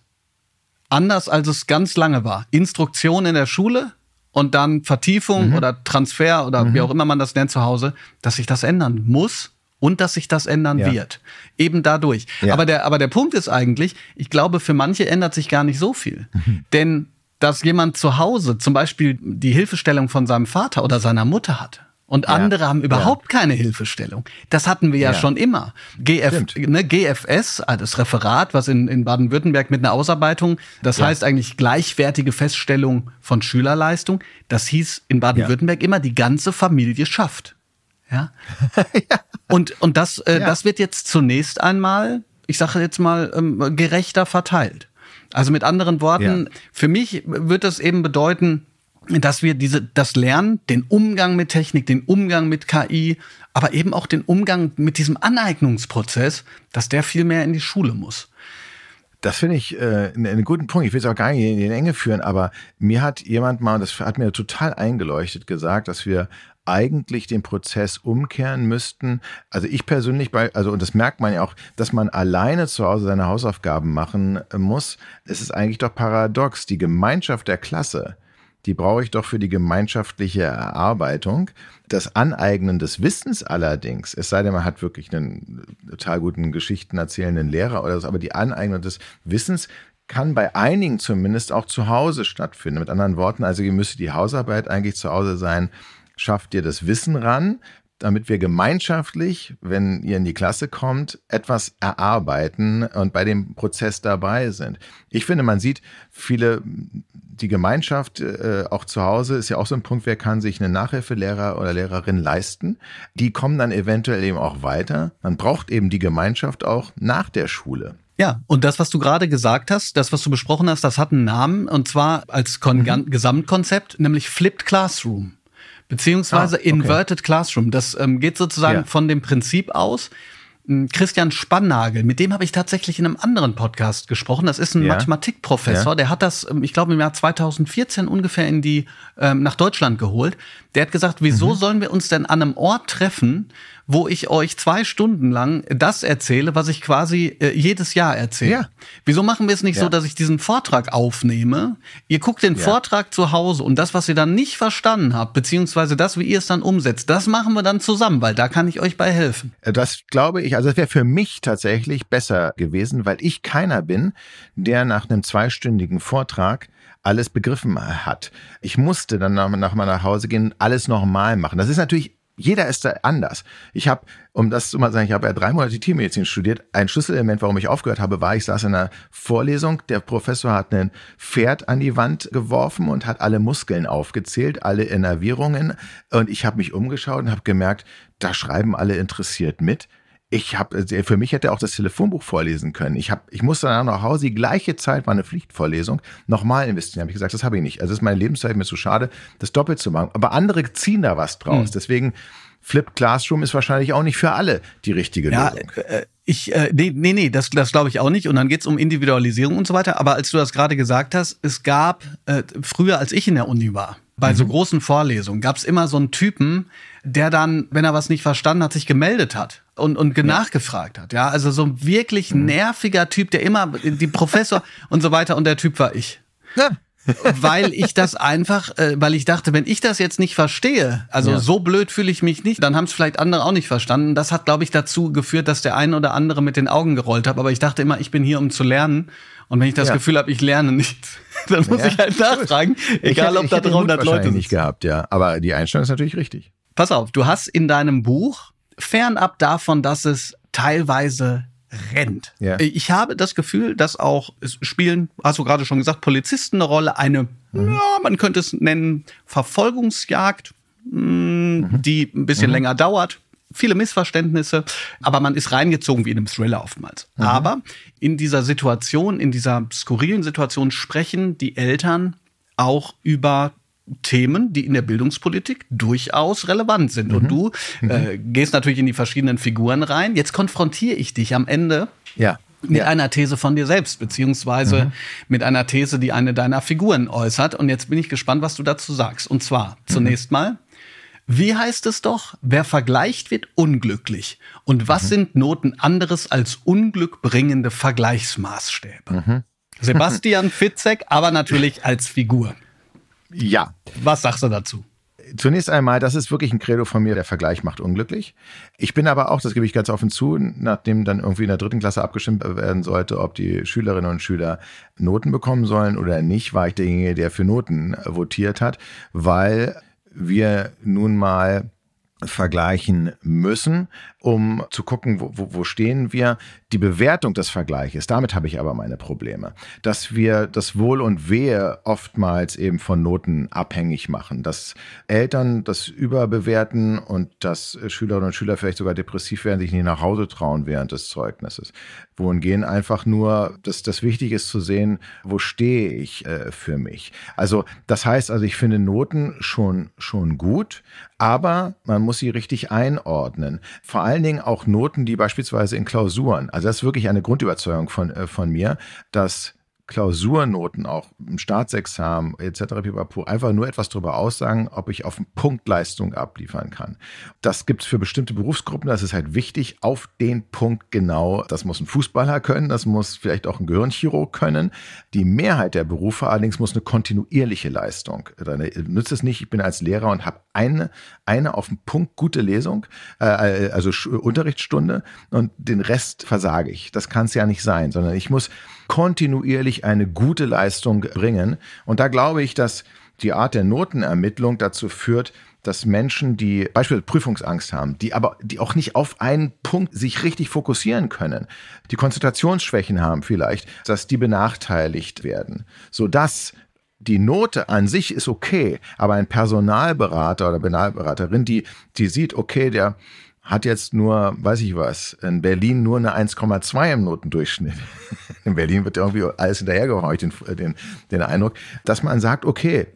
anders als es ganz lange war. Instruktion in der Schule und dann Vertiefung mhm. oder Transfer oder mhm. wie auch immer man das nennt zu Hause, dass sich das ändern muss und dass sich das ändern ja. wird. Eben dadurch. Ja. Aber, der, aber der Punkt ist eigentlich, ich glaube, für manche ändert sich gar nicht so viel. Mhm. Denn dass jemand zu Hause zum Beispiel die Hilfestellung von seinem Vater oder seiner Mutter hat, und ja. andere haben überhaupt ja. keine Hilfestellung. Das hatten wir ja, ja. schon immer. GF, ne, GFS, also das Referat, was in, in Baden-Württemberg mit einer Ausarbeitung, das heißt eigentlich gleichwertige Feststellung von Schülerleistung. Das hieß in Baden-Württemberg immer, die ganze Familie schafft. Ja. (laughs) Und, und das, äh, das wird jetzt zunächst einmal, ich sage jetzt mal, ähm, gerechter verteilt. Also mit anderen Worten, für mich wird das eben bedeuten, dass wir diese, das Lernen, den Umgang mit Technik, den Umgang mit KI, aber eben auch den Umgang mit diesem Aneignungsprozess, dass der viel mehr in die Schule muss. Das finde ich äh, einen guten Punkt. Ich will es auch gar nicht in die Enge führen, aber mir hat jemand mal, das hat mir total eingeleuchtet, gesagt, dass wir eigentlich den Prozess umkehren müssten. Also ich persönlich, bei, also und das merkt man ja auch, dass man alleine zu Hause seine Hausaufgaben machen muss. Es ist eigentlich doch paradox. Die Gemeinschaft der Klasse, die brauche ich doch für die gemeinschaftliche Erarbeitung. Das Aneignen des Wissens allerdings, es sei denn, man hat wirklich einen total guten Geschichten erzählenden Lehrer oder so, aber die Aneignung des Wissens kann bei einigen zumindest auch zu Hause stattfinden. Mit anderen Worten, also ihr müsst die Hausarbeit eigentlich zu Hause sein, schafft ihr das Wissen ran, damit wir gemeinschaftlich, wenn ihr in die Klasse kommt, etwas erarbeiten und bei dem Prozess dabei sind. Ich finde, man sieht viele, die Gemeinschaft äh, auch zu Hause ist ja auch so ein Punkt, wer kann sich einen Nachhilfelehrer oder Lehrerin leisten. Die kommen dann eventuell eben auch weiter. Man braucht eben die Gemeinschaft auch nach der Schule. Ja, und das, was du gerade gesagt hast, das, was du besprochen hast, das hat einen Namen und zwar als Kon mhm. Gesamtkonzept, nämlich Flipped Classroom beziehungsweise ah, okay. Inverted Classroom. Das ähm, geht sozusagen ja. von dem Prinzip aus, hm, Christian Spannagel, mit dem habe ich tatsächlich in einem anderen Podcast gesprochen. Das ist ein ja. Mathematikprofessor, ja. der hat das, ähm, ich glaube, im Jahr 2014 ungefähr in die ähm, nach Deutschland geholt. Der hat gesagt, wieso mhm. sollen wir uns denn an einem Ort treffen, wo ich euch zwei Stunden lang das erzähle, was ich quasi äh, jedes Jahr erzähle. Ja. Wieso machen wir es nicht ja. so, dass ich diesen Vortrag aufnehme? Ihr guckt den ja. Vortrag zu Hause und das, was ihr dann nicht verstanden habt, beziehungsweise das, wie ihr es dann umsetzt, das machen wir dann zusammen, weil da kann ich euch bei helfen. Äh, das glaube ich, also das wäre für mich tatsächlich besser gewesen, weil ich keiner bin, der nach einem zweistündigen Vortrag alles begriffen hat. Ich musste dann nach, nach Hause gehen, alles nochmal machen. Das ist natürlich jeder ist da anders. Ich habe, um das zu mal sagen, ich habe ja drei Monate Tiermedizin studiert. Ein Schlüsselelement, warum ich aufgehört habe, war, ich saß in einer Vorlesung. Der Professor hat ein Pferd an die Wand geworfen und hat alle Muskeln aufgezählt, alle Innervierungen. Und ich habe mich umgeschaut und habe gemerkt, da schreiben alle interessiert mit ich habe, äh, für mich hätte er auch das Telefonbuch vorlesen können. Ich habe, ich musste dann nach Hause, die gleiche Zeit war eine Pflichtvorlesung, nochmal investieren. Habe ich gesagt, das habe ich nicht. Also ist meine Lebenszeit mir zu schade, das doppelt zu machen. Aber andere ziehen da was draus. Mhm. Deswegen Flipped Classroom ist wahrscheinlich auch nicht für alle die richtige ja, Lösung. Äh, ich, äh, nee, nee, nee, das, das glaube ich auch nicht. Und dann geht's um Individualisierung und so weiter. Aber als du das gerade gesagt hast, es gab äh, früher, als ich in der Uni war, bei mhm. so großen Vorlesungen, gab's immer so einen Typen, der dann, wenn er was nicht verstanden hat, sich gemeldet hat und, und ja. nachgefragt hat. Ja, also so ein wirklich mhm. nerviger Typ, der immer, die Professor (laughs) und so weiter, und der Typ war ich. Ja. weil ich das einfach, äh, weil ich dachte, wenn ich das jetzt nicht verstehe, also ja. so blöd fühle ich mich nicht, dann haben es vielleicht andere auch nicht verstanden. Das hat, glaube ich, dazu geführt, dass der eine oder andere mit den Augen gerollt hat. Aber ich dachte immer, ich bin hier, um zu lernen. Und wenn ich das ja. Gefühl habe, ich lerne nicht, (laughs) dann muss ja. ich halt nachfragen, egal hätte, ob da 300 Leute sind. nicht gehabt, ja. Aber die Einstellung ist natürlich richtig. Pass auf, du hast in deinem Buch fernab davon, dass es teilweise rennt. Ja. Ich habe das Gefühl, dass auch es spielen, hast du gerade schon gesagt, Polizisten eine Rolle, eine, mhm. ja, man könnte es nennen, Verfolgungsjagd, mh, mhm. die ein bisschen mhm. länger dauert. Viele Missverständnisse, aber man ist reingezogen wie in einem Thriller oftmals. Mhm. Aber in dieser Situation, in dieser skurrilen Situation sprechen die Eltern auch über Themen, die in der Bildungspolitik durchaus relevant sind. Mhm. Und du mhm. äh, gehst natürlich in die verschiedenen Figuren rein. Jetzt konfrontiere ich dich am Ende. Ja mit ja. einer These von dir selbst, beziehungsweise mhm. mit einer These, die eine deiner Figuren äußert. Und jetzt bin ich gespannt, was du dazu sagst. Und zwar, mhm. zunächst mal, Wie heißt es doch? Wer vergleicht, wird unglücklich. Und was mhm. sind Noten anderes als unglückbringende Vergleichsmaßstäbe? Mhm. (laughs) Sebastian Fitzek, aber natürlich als Figur. Ja. Was sagst du dazu? Zunächst einmal, das ist wirklich ein Credo von mir, der Vergleich macht unglücklich. Ich bin aber auch, das gebe ich ganz offen zu, nachdem dann irgendwie in der dritten Klasse abgestimmt werden sollte, ob die Schülerinnen und Schüler Noten bekommen sollen oder nicht, war ich derjenige, der für Noten votiert hat, weil wir nun mal vergleichen müssen, um zu gucken, wo, wo, stehen wir. Die Bewertung des Vergleiches, damit habe ich aber meine Probleme. Dass wir das Wohl und Wehe oftmals eben von Noten abhängig machen, dass Eltern das überbewerten und dass Schülerinnen und Schüler vielleicht sogar depressiv werden, sich nicht nach Hause trauen während des Zeugnisses. Wohingehen einfach nur, dass das wichtig ist zu sehen, wo stehe ich äh, für mich. Also das heißt also, ich finde Noten schon, schon gut, aber man muss sie richtig einordnen. Vor allen Dingen auch Noten, die beispielsweise in Klausuren, also das ist wirklich eine Grundüberzeugung von, äh, von mir, dass Klausurnoten, auch im Staatsexamen etc. pipapo, einfach nur etwas darüber aussagen, ob ich auf Punktleistung abliefern kann. Das gibt es für bestimmte Berufsgruppen, das ist halt wichtig, auf den Punkt genau. Das muss ein Fußballer können, das muss vielleicht auch ein Gehirnchirurg können. Die Mehrheit der Berufe allerdings muss eine kontinuierliche Leistung. Dann nützt es nicht, ich bin als Lehrer und habe eine, eine auf den Punkt gute Lesung, äh, also Unterrichtsstunde und den Rest versage ich. Das kann es ja nicht sein, sondern ich muss kontinuierlich eine gute Leistung bringen. Und da glaube ich, dass die Art der Notenermittlung dazu führt, dass Menschen, die beispielsweise Prüfungsangst haben, die aber, die auch nicht auf einen Punkt sich richtig fokussieren können, die Konzentrationsschwächen haben vielleicht, dass die benachteiligt werden, sodass die Note an sich ist okay, aber ein Personalberater oder Personalberaterin, die, die sieht, okay, der hat jetzt nur, weiß ich was, in Berlin nur eine 1,2 im Notendurchschnitt. (laughs) In Berlin wird irgendwie alles hinterhergehauen, habe ich den, den, den Eindruck, dass man sagt, okay,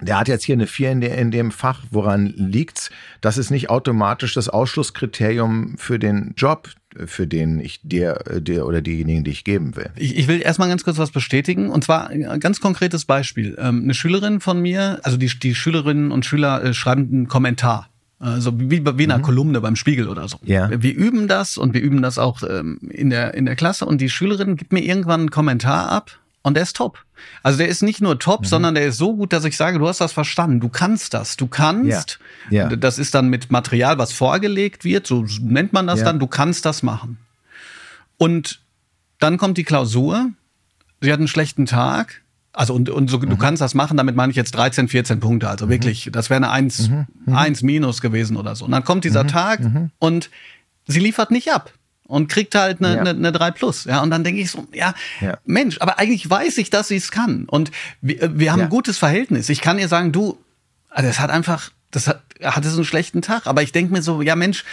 der hat jetzt hier eine 4 in, in dem Fach, woran liegt's? Das ist nicht automatisch das Ausschlusskriterium für den Job, für den ich dir, dir oder diejenigen, die ich geben will. Ich, ich will erstmal ganz kurz was bestätigen und zwar ein ganz konkretes Beispiel. Ähm, eine Schülerin von mir, also die, die Schülerinnen und Schüler äh, schreiben einen Kommentar also wie, wie in einer mhm. Kolumne beim Spiegel oder so. Ja. Wir üben das und wir üben das auch ähm, in, der, in der Klasse und die Schülerin gibt mir irgendwann einen Kommentar ab und der ist top. Also der ist nicht nur top, mhm. sondern der ist so gut, dass ich sage, du hast das verstanden, du kannst das, du kannst. Ja. ja. Das ist dann mit Material, was vorgelegt wird, so nennt man das ja. dann, du kannst das machen. Und dann kommt die Klausur, sie hat einen schlechten Tag, also und, und so, mhm. du kannst das machen, damit meine ich jetzt 13, 14 Punkte. Also mhm. wirklich, das wäre eine 1, mhm. 1 mhm. minus gewesen oder so. Und dann kommt dieser mhm. Tag mhm. und sie liefert nicht ab und kriegt halt eine, ja. eine, eine 3 plus. Ja, und dann denke ich so, ja, ja, Mensch, aber eigentlich weiß ich, dass sie es kann. Und wir, wir haben ja. ein gutes Verhältnis. Ich kann ihr sagen, du, also das hat einfach, das hat, hatte so einen schlechten Tag. Aber ich denke mir so, ja Mensch,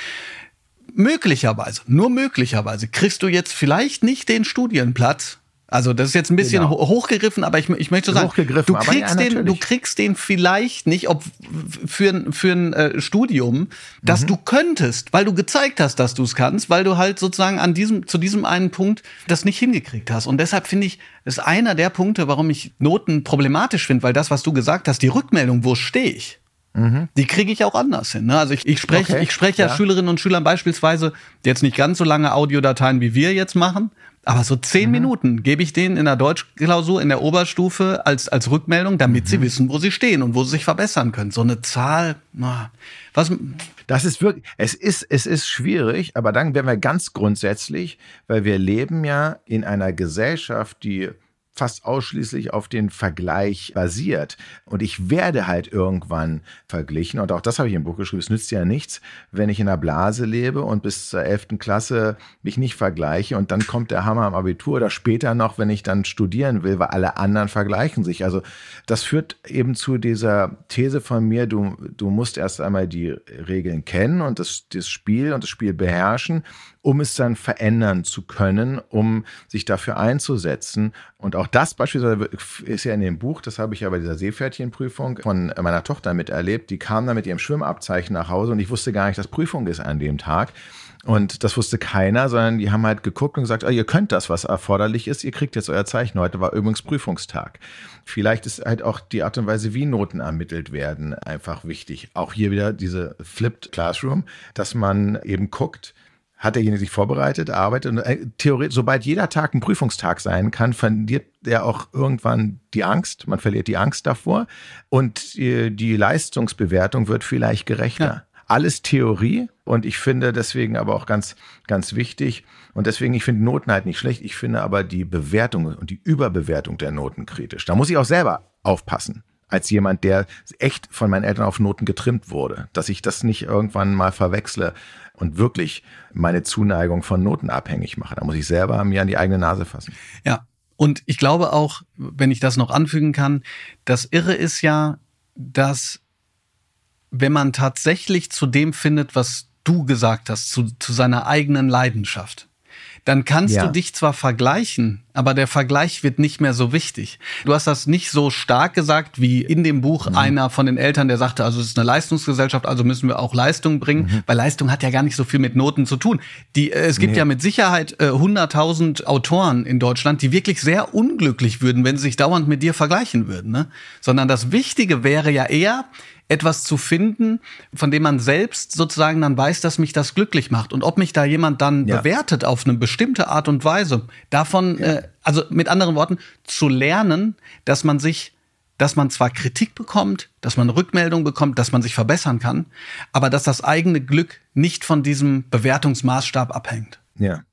möglicherweise, nur möglicherweise kriegst du jetzt vielleicht nicht den Studienplatz, also das ist jetzt ein bisschen genau. hochgegriffen, aber ich, ich möchte sagen, du kriegst, ja, den, du kriegst den vielleicht nicht ob für, für ein äh, Studium, das mhm. du könntest, weil du gezeigt hast, dass du es kannst, weil du halt sozusagen an diesem, zu diesem einen Punkt das nicht hingekriegt hast. Und deshalb finde ich, ist einer der Punkte, warum ich Noten problematisch finde, weil das, was du gesagt hast, die Rückmeldung, wo stehe ich? Mhm. Die kriege ich auch anders hin. Ne? Also ich, ich spreche okay. ich spreche ja, ja Schülerinnen und Schülern beispielsweise jetzt nicht ganz so lange Audiodateien, wie wir jetzt machen, aber so zehn mhm. Minuten gebe ich denen in der Deutschklausur in der Oberstufe als, als Rückmeldung, damit mhm. sie wissen, wo sie stehen und wo sie sich verbessern können. So eine Zahl, na, was. Das ist wirklich, es ist, es ist schwierig, aber dann werden wir ganz grundsätzlich, weil wir leben ja in einer Gesellschaft, die fast ausschließlich auf den Vergleich basiert. Und ich werde halt irgendwann verglichen. Und auch das habe ich im Buch geschrieben. Es nützt ja nichts, wenn ich in einer Blase lebe und bis zur 11. Klasse mich nicht vergleiche. Und dann kommt der Hammer am Abitur oder später noch, wenn ich dann studieren will, weil alle anderen vergleichen sich. Also das führt eben zu dieser These von mir, du, du musst erst einmal die Regeln kennen und das, das Spiel und das Spiel beherrschen, um es dann verändern zu können, um sich dafür einzusetzen und auch auch das beispielsweise ist ja in dem Buch, das habe ich ja bei dieser Seepferdchenprüfung von meiner Tochter miterlebt. Die kam dann mit ihrem Schwimmabzeichen nach Hause und ich wusste gar nicht, dass Prüfung ist an dem Tag. Und das wusste keiner, sondern die haben halt geguckt und gesagt, oh, ihr könnt das, was erforderlich ist, ihr kriegt jetzt euer Zeichen. Heute war übrigens Prüfungstag. Vielleicht ist halt auch die Art und Weise, wie Noten ermittelt werden, einfach wichtig. Auch hier wieder diese Flipped Classroom, dass man eben guckt, hat derjenige sich vorbereitet, arbeitet und äh, theoretisch, sobald jeder Tag ein Prüfungstag sein kann, verliert er auch irgendwann die Angst. Man verliert die Angst davor und die, die Leistungsbewertung wird vielleicht gerechter. Ja alles Theorie und ich finde deswegen aber auch ganz, ganz wichtig und deswegen, ich finde Noten halt nicht schlecht, ich finde aber die Bewertung und die Überbewertung der Noten kritisch. Da muss ich auch selber aufpassen als jemand, der echt von meinen Eltern auf Noten getrimmt wurde, dass ich das nicht irgendwann mal verwechsle und wirklich meine Zuneigung von Noten abhängig mache. Da muss ich selber mir an die eigene Nase fassen. Ja, und ich glaube auch, wenn ich das noch anfügen kann, das Irre ist ja, dass wenn man tatsächlich zu dem findet, was du gesagt hast, zu, zu seiner eigenen Leidenschaft, dann kannst ja. du dich zwar vergleichen, aber der Vergleich wird nicht mehr so wichtig. Du hast das nicht so stark gesagt wie in dem Buch mhm. einer von den Eltern, der sagte, also es ist eine Leistungsgesellschaft, also müssen wir auch Leistung bringen, mhm. weil Leistung hat ja gar nicht so viel mit Noten zu tun. Die, äh, es gibt nee. ja mit Sicherheit äh, 100.000 Autoren in Deutschland, die wirklich sehr unglücklich würden, wenn sie sich dauernd mit dir vergleichen würden. Ne? Sondern das Wichtige wäre ja eher, etwas zu finden, von dem man selbst sozusagen dann weiß, dass mich das glücklich macht. Und ob mich da jemand dann ja. bewertet auf eine bestimmte Art und Weise, davon, ja. äh, also mit anderen Worten, zu lernen, dass man sich dass man zwar Kritik bekommt, dass man Rückmeldung bekommt, dass man sich verbessern kann, aber dass das eigene Glück nicht von diesem Bewertungsmaßstab abhängt. Ja.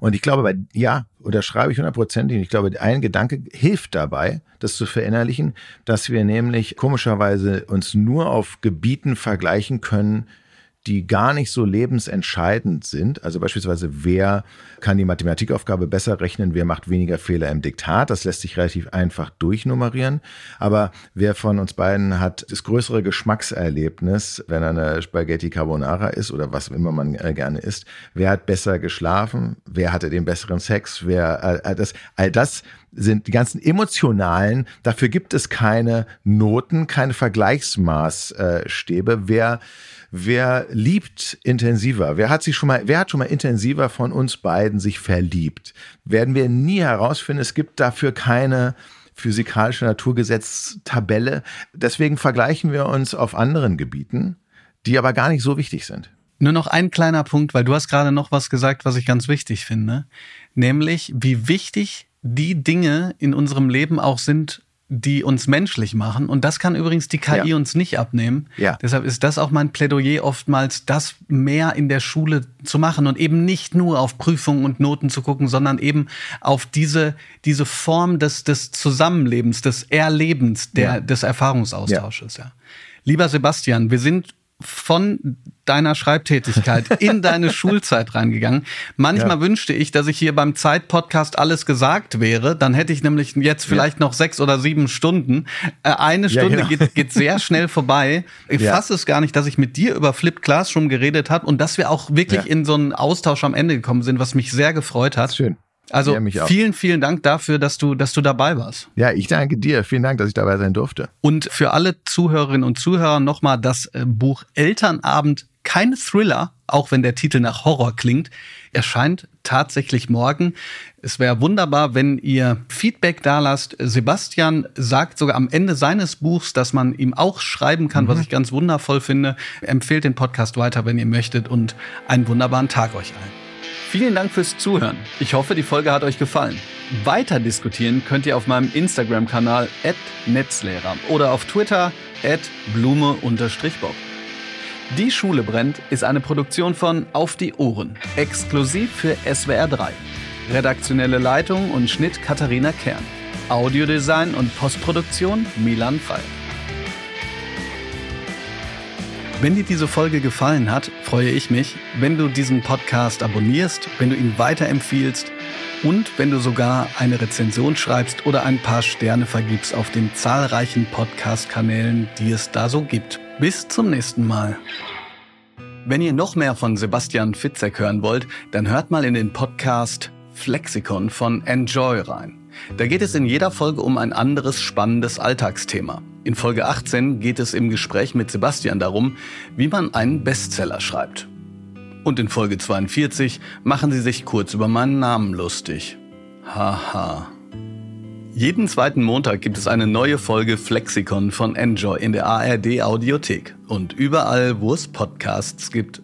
Und ich glaube, bei, ja, unterschreibe ich hundertprozentig. Ich glaube, ein Gedanke hilft dabei, das zu verinnerlichen, dass wir nämlich komischerweise uns nur auf Gebieten vergleichen können, die gar nicht so lebensentscheidend sind. Also beispielsweise, wer kann die Mathematikaufgabe besser rechnen, wer macht weniger Fehler im Diktat. Das lässt sich relativ einfach durchnummerieren. Aber wer von uns beiden hat das größere Geschmackserlebnis, wenn er eine Spaghetti Carbonara isst oder was immer man äh, gerne isst? Wer hat besser geschlafen? Wer hatte den besseren Sex? Wer, äh, das, all das sind die ganzen emotionalen, dafür gibt es keine Noten, keine Vergleichsmaßstäbe. Wer wer liebt intensiver? Wer hat sich schon mal, wer hat schon mal intensiver von uns beiden sich verliebt? Werden wir nie herausfinden. Es gibt dafür keine physikalische Naturgesetztabelle. Deswegen vergleichen wir uns auf anderen Gebieten, die aber gar nicht so wichtig sind. Nur noch ein kleiner Punkt, weil du hast gerade noch was gesagt, was ich ganz wichtig finde, nämlich wie wichtig die Dinge in unserem Leben auch sind, die uns menschlich machen. Und das kann übrigens die KI ja. uns nicht abnehmen. Ja. Deshalb ist das auch mein Plädoyer oftmals, das mehr in der Schule zu machen und eben nicht nur auf Prüfungen und Noten zu gucken, sondern eben auf diese, diese Form des, des Zusammenlebens, des Erlebens, der, ja. des Erfahrungsaustausches. Ja. Lieber Sebastian, wir sind von deiner Schreibtätigkeit in deine Schulzeit reingegangen. Manchmal ja. wünschte ich, dass ich hier beim Zeit-Podcast alles gesagt wäre. Dann hätte ich nämlich jetzt vielleicht ja. noch sechs oder sieben Stunden. Äh, eine Stunde ja, genau. geht, geht sehr (laughs) schnell vorbei. Ich fasse es gar nicht, dass ich mit dir über Flip Classroom geredet habe und dass wir auch wirklich in so einen Austausch am Ende gekommen sind, was mich sehr gefreut hat. Schön. Also vielen, vielen Dank dafür, dass du, dass du dabei warst. Ja, ich danke dir. Vielen Dank, dass ich dabei sein durfte. Und für alle Zuhörerinnen und Zuhörer nochmal das äh, Buch Elternabend, kein Thriller, auch wenn der Titel nach Horror klingt, erscheint tatsächlich morgen. Es wäre wunderbar, wenn ihr Feedback da lasst. Sebastian sagt sogar am Ende seines Buchs, dass man ihm auch schreiben kann, mhm. was ich ganz wundervoll finde. Empfehlt den Podcast weiter, wenn ihr möchtet und einen wunderbaren Tag euch allen. Vielen Dank fürs Zuhören. Ich hoffe, die Folge hat euch gefallen. Weiter diskutieren könnt ihr auf meinem Instagram-Kanal @netzlehrer oder auf Twitter blume-bob. Die Schule brennt ist eine Produktion von Auf die Ohren, exklusiv für SWR 3. Redaktionelle Leitung und Schnitt Katharina Kern. Audiodesign und Postproduktion Milan Frei. Wenn dir diese Folge gefallen hat, freue ich mich, wenn du diesen Podcast abonnierst, wenn du ihn weiterempfiehlst und wenn du sogar eine Rezension schreibst oder ein paar Sterne vergibst auf den zahlreichen Podcast-Kanälen, die es da so gibt. Bis zum nächsten Mal. Wenn ihr noch mehr von Sebastian Fitzek hören wollt, dann hört mal in den Podcast Flexikon von Enjoy rein. Da geht es in jeder Folge um ein anderes spannendes Alltagsthema. In Folge 18 geht es im Gespräch mit Sebastian darum, wie man einen Bestseller schreibt. Und in Folge 42 machen sie sich kurz über meinen Namen lustig. Haha. Jeden zweiten Montag gibt es eine neue Folge Flexikon von Enjoy in der ARD Audiothek und überall, wo es Podcasts gibt.